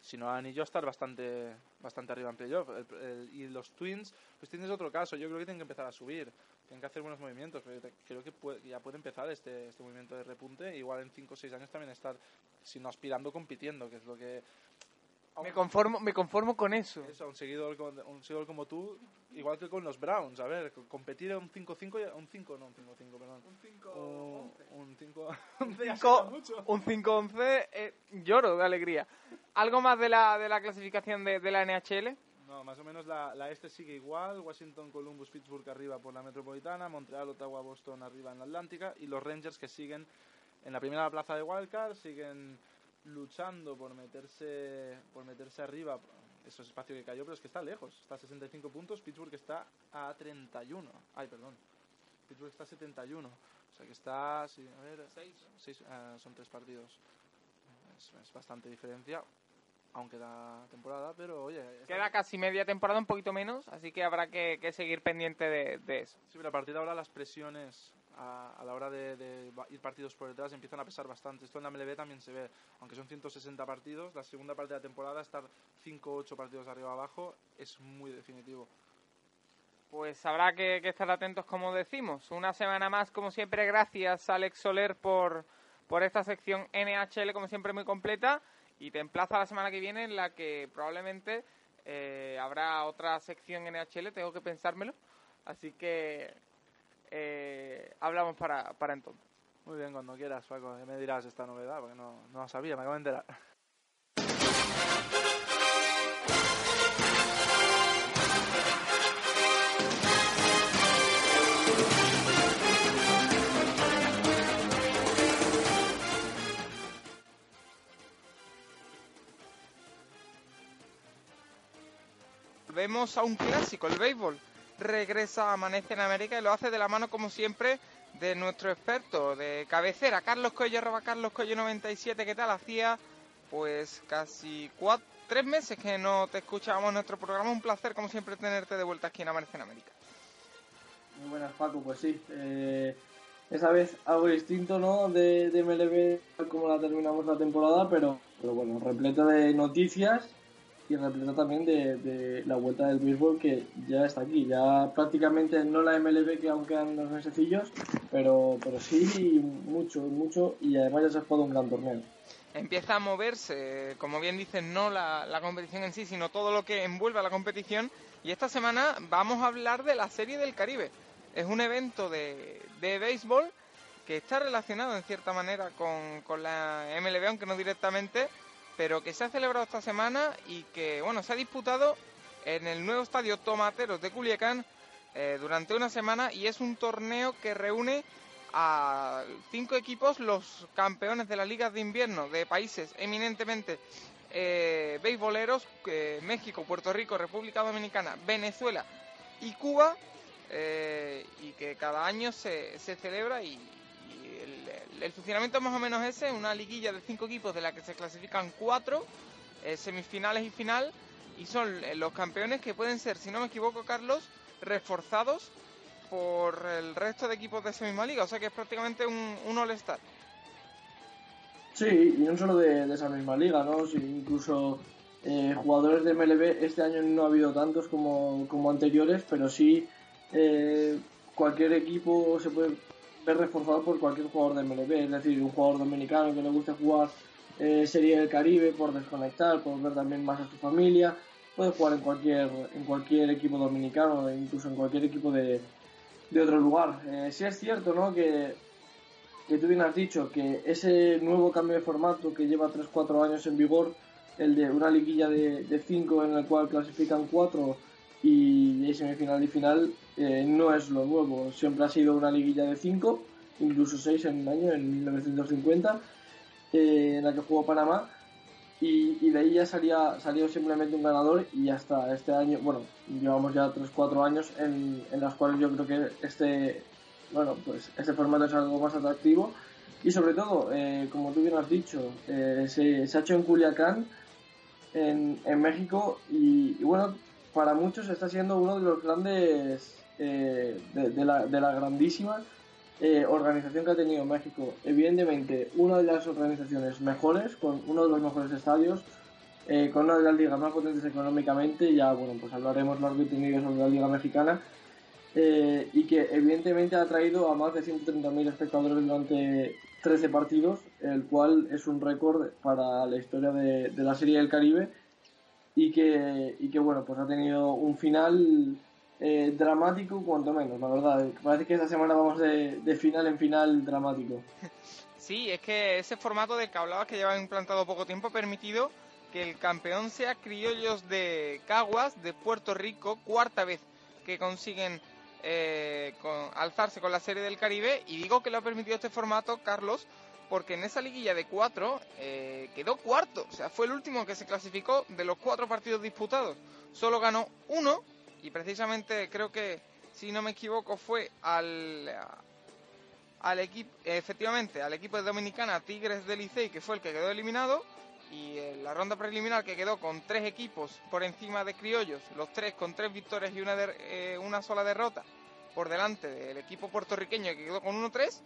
si no a anillo, a estar bastante, bastante arriba en playoff. El- el- y los Twins, pues tienes otro caso, yo creo que tienen que empezar a subir, tienen que hacer buenos movimientos, pero creo que puede- ya puede empezar este, este movimiento de repunte, igual en 5 o 6 años también estar, si no aspirando, compitiendo, que es lo que... me conformo, me conformo con eso. Eso, un seguidor, un seguidor como tú, igual que con los Browns, a ver, co- competir en un 5-5, y- un 5, no, un 5-5, perdón. Un 5 un 5 Un 5 un 5-11, eh, lloro de alegría. ¿Algo más de la, de la clasificación de, de la NHL? No, más o menos la, la este sigue igual. Washington, Columbus, Pittsburgh arriba por la metropolitana. Montreal, Ottawa, Boston arriba en la Atlántica. Y los Rangers que siguen en la primera plaza de Wildcard. Siguen luchando por meterse, por meterse arriba. Eso es espacio que cayó, pero es que está lejos. Está a 65 puntos. Pittsburgh está a 31. Ay, perdón. Pittsburgh está a 71. O sea que está. Sí, a ver. seis, ah, son tres partidos. Es, es bastante diferencia. Aunque da temporada, pero oye. Queda casi media temporada, un poquito menos, así que habrá que, que seguir pendiente de, de eso. Sí, pero a partir de ahora las presiones a, a la hora de, de ir partidos por detrás empiezan a pesar bastante. Esto en la MLB también se ve. Aunque son 160 partidos, la segunda parte de la temporada, estar 5 o 8 partidos arriba abajo, es muy definitivo. Pues habrá que, que estar atentos, como decimos. Una semana más, como siempre, gracias Alex Soler por, por esta sección NHL, como siempre, muy completa. Y te emplazo a la semana que viene, en la que probablemente eh, habrá otra sección NHL, tengo que pensármelo. Así que eh, hablamos para, para entonces. Muy bien, cuando quieras, Paco. Me dirás esta novedad, porque no, no la sabía, me acabo de enterar. Volvemos a un clásico, el béisbol. Regresa Amanece en América y lo hace de la mano, como siempre, de nuestro experto de cabecera, Carlos Coello, arroba Carlos Coello 97. ¿Qué tal? Hacía pues casi cuatro, tres meses que no te escuchábamos en nuestro programa. Un placer, como siempre, tenerte de vuelta aquí en Amanece en América. Muy buenas, Paco. Pues sí, eh, esa vez algo distinto, ¿no? De, de MLB, como la terminamos la temporada, pero, pero bueno, repleto de noticias y repleto también de, de la vuelta del béisbol que ya está aquí. Ya prácticamente no la MLB, que aún quedan unos mesecillos, pero, pero sí mucho, mucho, y además ya se ha jugado un gran torneo. empieza a moverse, como bien dices, no la, la competición en sí, sino todo lo que envuelve a la competición. Y esta semana vamos a hablar de la Serie del Caribe. Es un evento de, de béisbol que está relacionado en cierta manera con, con la MLB, aunque no directamente, pero que se ha celebrado esta semana y que, bueno, se ha disputado en el nuevo estadio Tomateros de Culiacán eh, durante una semana y es un torneo que reúne a cinco equipos, los campeones de las ligas de invierno de países eminentemente eh, beisboleros, eh, México, Puerto Rico, República Dominicana, Venezuela y Cuba, eh, y que cada año se, se celebra y, el, funcionamiento es más o menos ese, una liguilla de cinco equipos de la que se clasifican cuatro, eh, semifinales y final, y son eh, los campeones que pueden ser, si no me equivoco, Carlos, reforzados por el resto de equipos de esa misma liga, o sea que es prácticamente un, un All-Star. Sí, y no solo de, esa misma liga, ¿no? Sí, incluso eh, jugadores de MLB este año no ha habido tantos como, como anteriores, pero sí cualquier equipo se puede ver reforzado por cualquier jugador de MLB, es decir, un jugador dominicano que le guste jugar eh, Serie del Caribe por desconectar, por ver también más a su familia, puede jugar en cualquier, en cualquier equipo dominicano, incluso en cualquier equipo de, de otro lugar. Eh, sí es cierto, ¿no? Que que tú bien has dicho que ese nuevo cambio de formato que lleva 3-4 años en vigor, el de una liguilla de 5 en el cual clasifican 4 y semifinal y final, eh, no es lo nuevo. Siempre ha sido una liguilla de 5, incluso 6 en un año, en 1950, eh, en la que jugó Panamá. y, de ahí ya salía, salió simplemente un ganador y hasta este año, bueno, llevamos ya 3-4 años en, en las cuales yo creo que este, bueno, pues este formato es algo más atractivo y sobre todo, eh, como tú bien has dicho, eh, se, ha hecho en Culiacán, en, en México y bueno, para muchos está siendo uno de los grandes, eh, de, la, grandísima eh, organización que ha tenido México. Evidentemente, una de las organizaciones mejores, con uno de los mejores estadios, eh, con una de las ligas más potentes económicamente, ya bueno, pues hablaremos largo y sobre la Liga Mexicana, y que evidentemente ha traído a más de 130.000 espectadores durante 13 partidos, el cual es un récord para la historia de la Serie del Caribe, y que, y que bueno, pues ha tenido un final eh, dramático cuanto menos, la verdad. Parece que esta semana vamos de, de final en final dramático. Sí, es que ese formato del que hablabas que lleva implantado poco tiempo ha permitido que el campeón sea Criollos de Caguas de Puerto Rico, cuarta vez que consiguen eh, alzarse con la Serie del Caribe. Y digo que lo ha permitido este formato, Carlos, porque en esa liguilla de cuatro eh, quedó cuarto. O sea, fue el último que se clasificó de los cuatro partidos disputados. Solo ganó uno y precisamente creo que, si no me equivoco, fue al, al equipo, efectivamente, al equipo de Dominicana Tigres del Licey, que fue el que quedó eliminado. Y en la ronda preliminar que quedó con tres equipos por encima de Criollos, los tres con tres victorias y una, der- eh, una sola derrota por delante del equipo puertorriqueño que quedó con 1-3,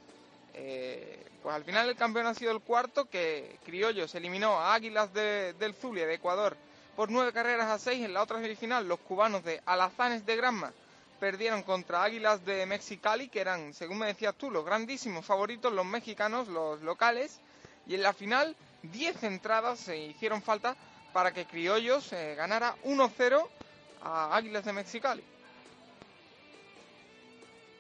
eh, pues al final el campeón ha sido el cuarto, que Criollos eliminó a Águilas de- del Zulia de Ecuador por nueve carreras a seis. En la otra semifinal, los cubanos de Alazanes de Granma perdieron contra Águilas de Mexicali, que eran, según me decías tú, los grandísimos favoritos, los mexicanos, los locales. Y en la final, 10 entradas se hicieron falta para que Criollos ganara 1-0 a Águilas de Mexicali.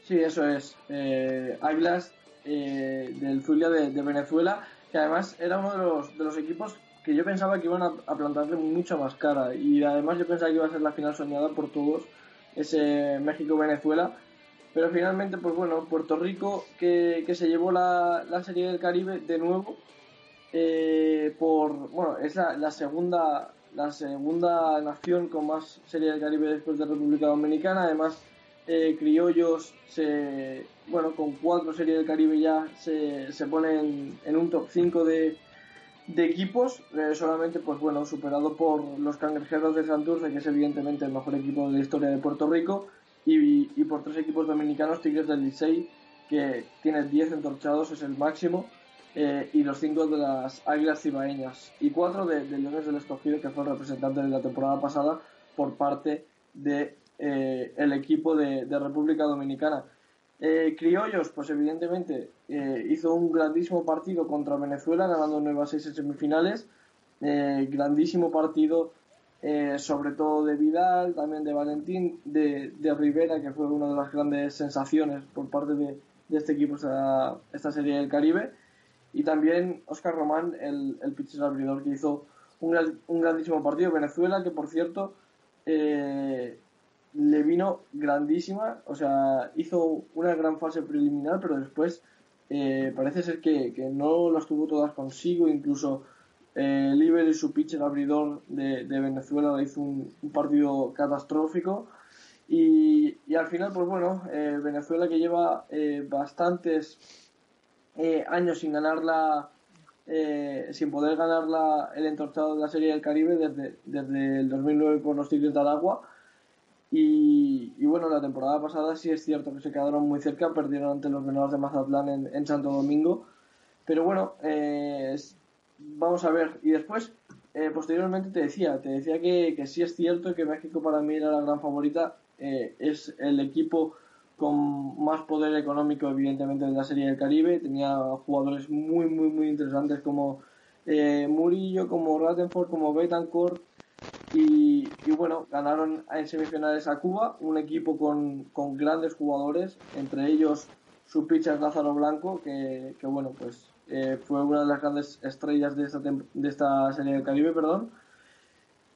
Sí, eso es. Eh, Águilas eh, del Zulia de, Venezuela, que además era uno de los, de los equipos que yo pensaba que iban a, a plantarle mucha más cara. Y además yo pensaba que iba a ser la final soñada por todos, ese México-Venezuela. Pero finalmente, pues bueno, Puerto Rico que, que se llevó la, la Serie del Caribe de nuevo. eh, por bueno es la, la segunda la segunda nación con más Serie del Caribe después de República Dominicana además eh, Criollos se bueno con cuatro Series del Caribe ya se, se pone en, un top 5 de, de equipos eh, solamente pues bueno superado por los Cangrejeros de Santurce que es evidentemente el mejor equipo de la historia de Puerto Rico y, y por tres equipos dominicanos Tigres del Licey que tiene 10 entorchados es el máximo eh, y los cinco de las Águilas Cibaeñas y cuatro de, de Leones del Escogido que fue el representante de la temporada pasada por parte de eh, el equipo de, República Dominicana. Eh, Criollos, pues evidentemente eh, hizo un grandísimo partido contra Venezuela, ganando 9 a 6 en semifinales. Grandísimo partido, sobre todo de Vidal, también de Valentín, de, Rivera, que fue una de las grandes sensaciones por parte de, este equipo esta, serie del Caribe. Y también Oscar Román, el, el pitcher abridor, que hizo un, gran- un grandísimo partido. Venezuela, que por cierto, le vino grandísima, o sea, hizo una gran fase preliminar, pero después eh, parece ser que, que no las tuvo todas consigo, incluso eh, Liber y su pitcher abridor de, Venezuela hizo un, partido catastrófico. Y, y al final, pues bueno, eh, Venezuela que lleva eh, bastantes eh, años sin ganar la, eh, sin poder ganar la, el entorchado de la Serie del Caribe desde, desde el 2009 por los Tigres de Aragua. Y, bueno, la temporada pasada sí es cierto que se quedaron muy cerca, perdieron ante los Venados de Mazatlán en, Santo Domingo. Pero bueno, eh, vamos a ver. Y después, eh, posteriormente te decía, te decía que, que sí es cierto que México para mí era la gran favorita. eh, es el equipo con más poder económico, evidentemente, de la Serie del Caribe. Tenía jugadores muy, muy, muy interesantes como eh, Murillo, como Rattenford, como Betancourt. Y, bueno, ganaron en semifinales a Cuba, un equipo con, con grandes jugadores, entre ellos su pitcher Lázaro Blanco, que, que bueno, pues eh, fue una de las grandes estrellas de esta, de esta serie del Caribe, perdón.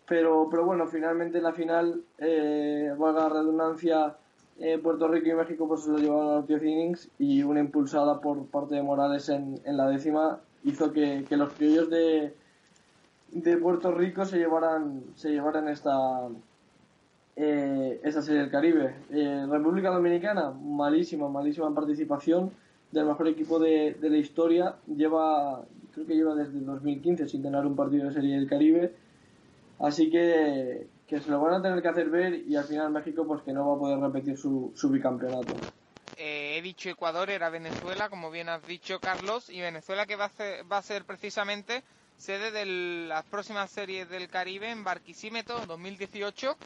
Pero, pero bueno, finalmente en la final, eh, valga la redundancia, eh, Puerto Rico y México pues se lo llevaron a los 10 innings y una impulsada por parte de Morales en, en la décima hizo que, que los criollos de, de Puerto Rico se llevaran, se llevaran esta, eh, esta serie del Caribe. Eh, República Dominicana, malísima, malísima participación del mejor equipo de, de la historia. Lleva, creo que lleva desde 2015 sin ganar un partido de serie del Caribe. Así que, que se lo van a tener que hacer ver y al final México pues que no va a poder repetir su, su bicampeonato. Eh, he dicho Ecuador, era Venezuela, como bien has dicho Carlos, y Venezuela que va a ser, va a ser precisamente sede de las próximas series del Caribe en Barquisimeto 2018.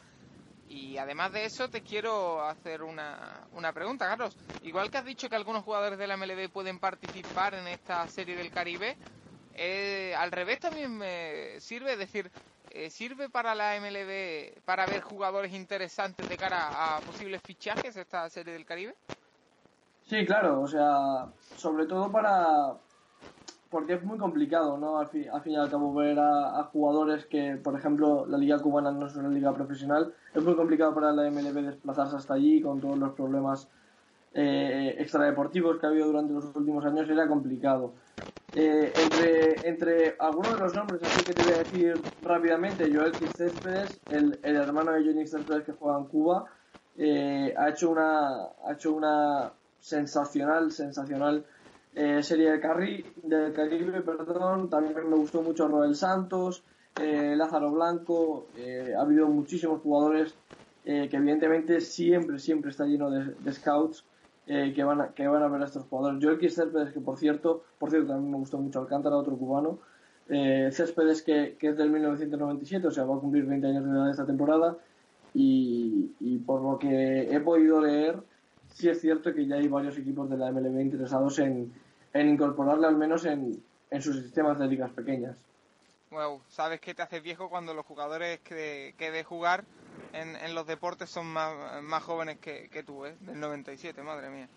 Y además de eso, te quiero hacer una, una pregunta, Carlos. Igual que has dicho que algunos jugadores de la MLB pueden participar en esta serie del Caribe, eh, al revés también me sirve, es decir, eh, ¿sirve para la MLB para ver jugadores interesantes de cara a posibles fichajes esta serie del Caribe? Sí, claro, o sea, sobre todo para... Porque es muy complicado, ¿no? Al fin, al fin y al cabo ver a, jugadores que, por ejemplo, la liga cubana no es una liga profesional. Es muy complicado para la MLB desplazarse hasta allí con todos los problemas eh, extradeportivos que ha habido durante los últimos años. Era complicado. Eh, entre, entre algunos de los nombres, así que te voy a decir rápidamente, Joel Céspedes, el, el hermano de Johnny Céspedes que juega en Cuba, eh, ha hecho una ha hecho una sensacional, sensacional eh, serie de Carri, del Caribe, perdón. También me gustó mucho Roel Santos, eh, Lázaro Blanco. eh, ha habido muchísimos jugadores eh, que evidentemente siempre, siempre está lleno de, scouts eh, que, van a, que van a ver a estos jugadores. Joel Céspedes, que por cierto, por cierto, también me gustó mucho Alcántara, otro cubano. Céspedes, que, que es del 1997, o sea, va a cumplir 20 años de edad esta temporada. Y por lo que he podido leer, sí es cierto que ya hay varios equipos de la MLB interesados en, en incorporarle al menos en, en sus sistemas de ligas pequeñas. Wow, sabes que te haces viejo cuando los jugadores que, que de jugar en, en los deportes son más, más jóvenes que, que tú, ¿eh? Del 97, madre mía.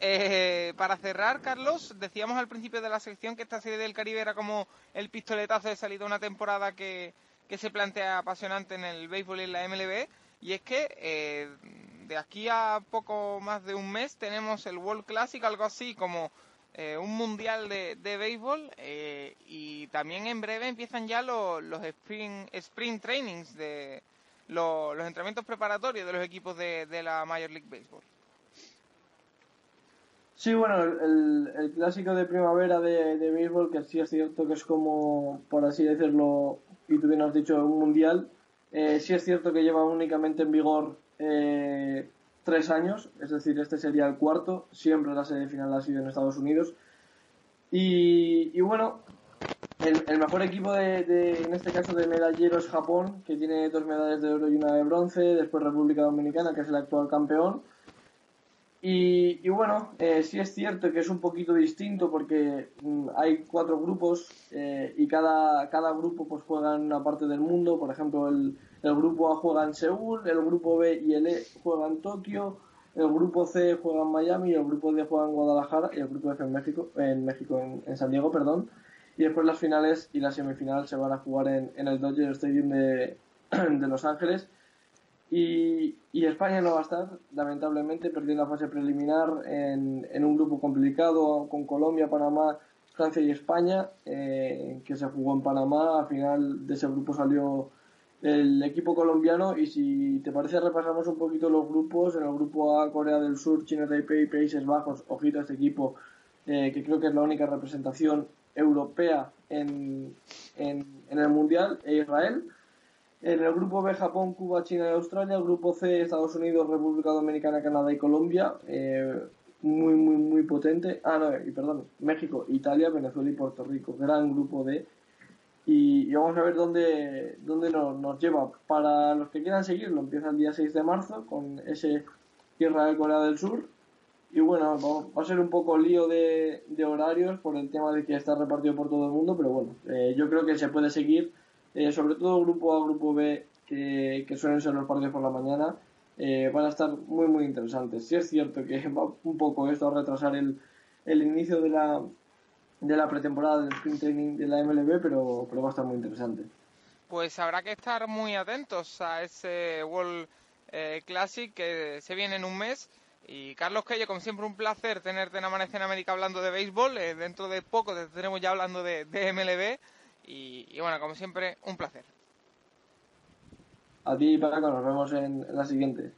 Eh, para cerrar, Carlos, decíamos al principio de la sección que esta serie del Caribe era como el pistoletazo de salida de una temporada que, que se plantea apasionante en el béisbol y en la MLB. Y es que eh, de aquí a poco más de un mes tenemos el World Classic, algo así como eh, un mundial de, de béisbol eh, y también en breve empiezan ya los, los sprint trainings de los, los entrenamientos preparatorios de los equipos de, la Major League Baseball. Sí, bueno, el, el clásico de primavera de, de béisbol, que sí es cierto que es como, por así decirlo, y tú bien has dicho, un mundial, eh, sí es cierto que lleva únicamente en vigor eh, tres años, es decir, este sería el cuarto, siempre la sede final ha sido en Estados Unidos. Y, bueno, el, mejor equipo de, en este caso de medallero es Japón, que tiene dos medallas de oro y una de bronce, después República Dominicana, que es el actual campeón. Y, y bueno, eh, sí es cierto que es un poquito distinto porque mm, hay cuatro grupos eh, y cada, cada grupo pues juega en una parte del mundo. Por ejemplo, el, el grupo A juega en Seúl, el grupo B y el E juegan en Tokio, el grupo C juega en Miami, el grupo D juega en Guadalajara y el grupo F en México, en México, en, en San Diego, perdón. Y después las finales y la semifinal se van a jugar en, en el Dodger Stadium de, de Los Ángeles. Y, y, España no va a estar, lamentablemente, perdió la fase preliminar en, en un grupo complicado con Colombia, Panamá, Francia y España, eh, que se jugó en Panamá. Al final de ese grupo salió el equipo colombiano y si te parece repasamos un poquito los grupos. En el grupo A, Corea del Sur, China, Taipei, Países Bajos, ojito a este equipo, eh, que creo que es la única representación europea en, en, el Mundial, e Israel. En el grupo B, Japón, Cuba, China y Australia. El grupo C, Estados Unidos, República Dominicana, Canadá y Colombia. Eh, muy, muy, muy potente. Ah, no, y perdón, México, Italia, Venezuela y Puerto Rico. Gran grupo D. Y, vamos a ver dónde, dónde nos, lleva. Para los que quieran seguirlo, empieza el día 6 de marzo con ese Israel-Corea del Sur. Y bueno, va a ser un poco lío de, horarios por el tema de que está repartido por todo el mundo, pero bueno, eh, yo creo que se puede seguir eh, sobre todo grupo A, grupo B, que, que, suelen ser los partidos por la mañana, eh, van a estar muy, muy interesantes. Sí es cierto que va un poco esto a retrasar el, el inicio de la, de la pretemporada del sprint training de la MLB, pero, pero va a estar muy interesante. Pues habrá que estar muy atentos a ese World eh, Classic que se viene en un mes. Y Carlos Quello, como siempre, un placer tenerte en Amanece en América hablando de béisbol. dentro de poco te tendremos ya hablando de, de MLB Y, y bueno, como siempre, un placer. A ti, Paco, nos vemos en en la siguiente.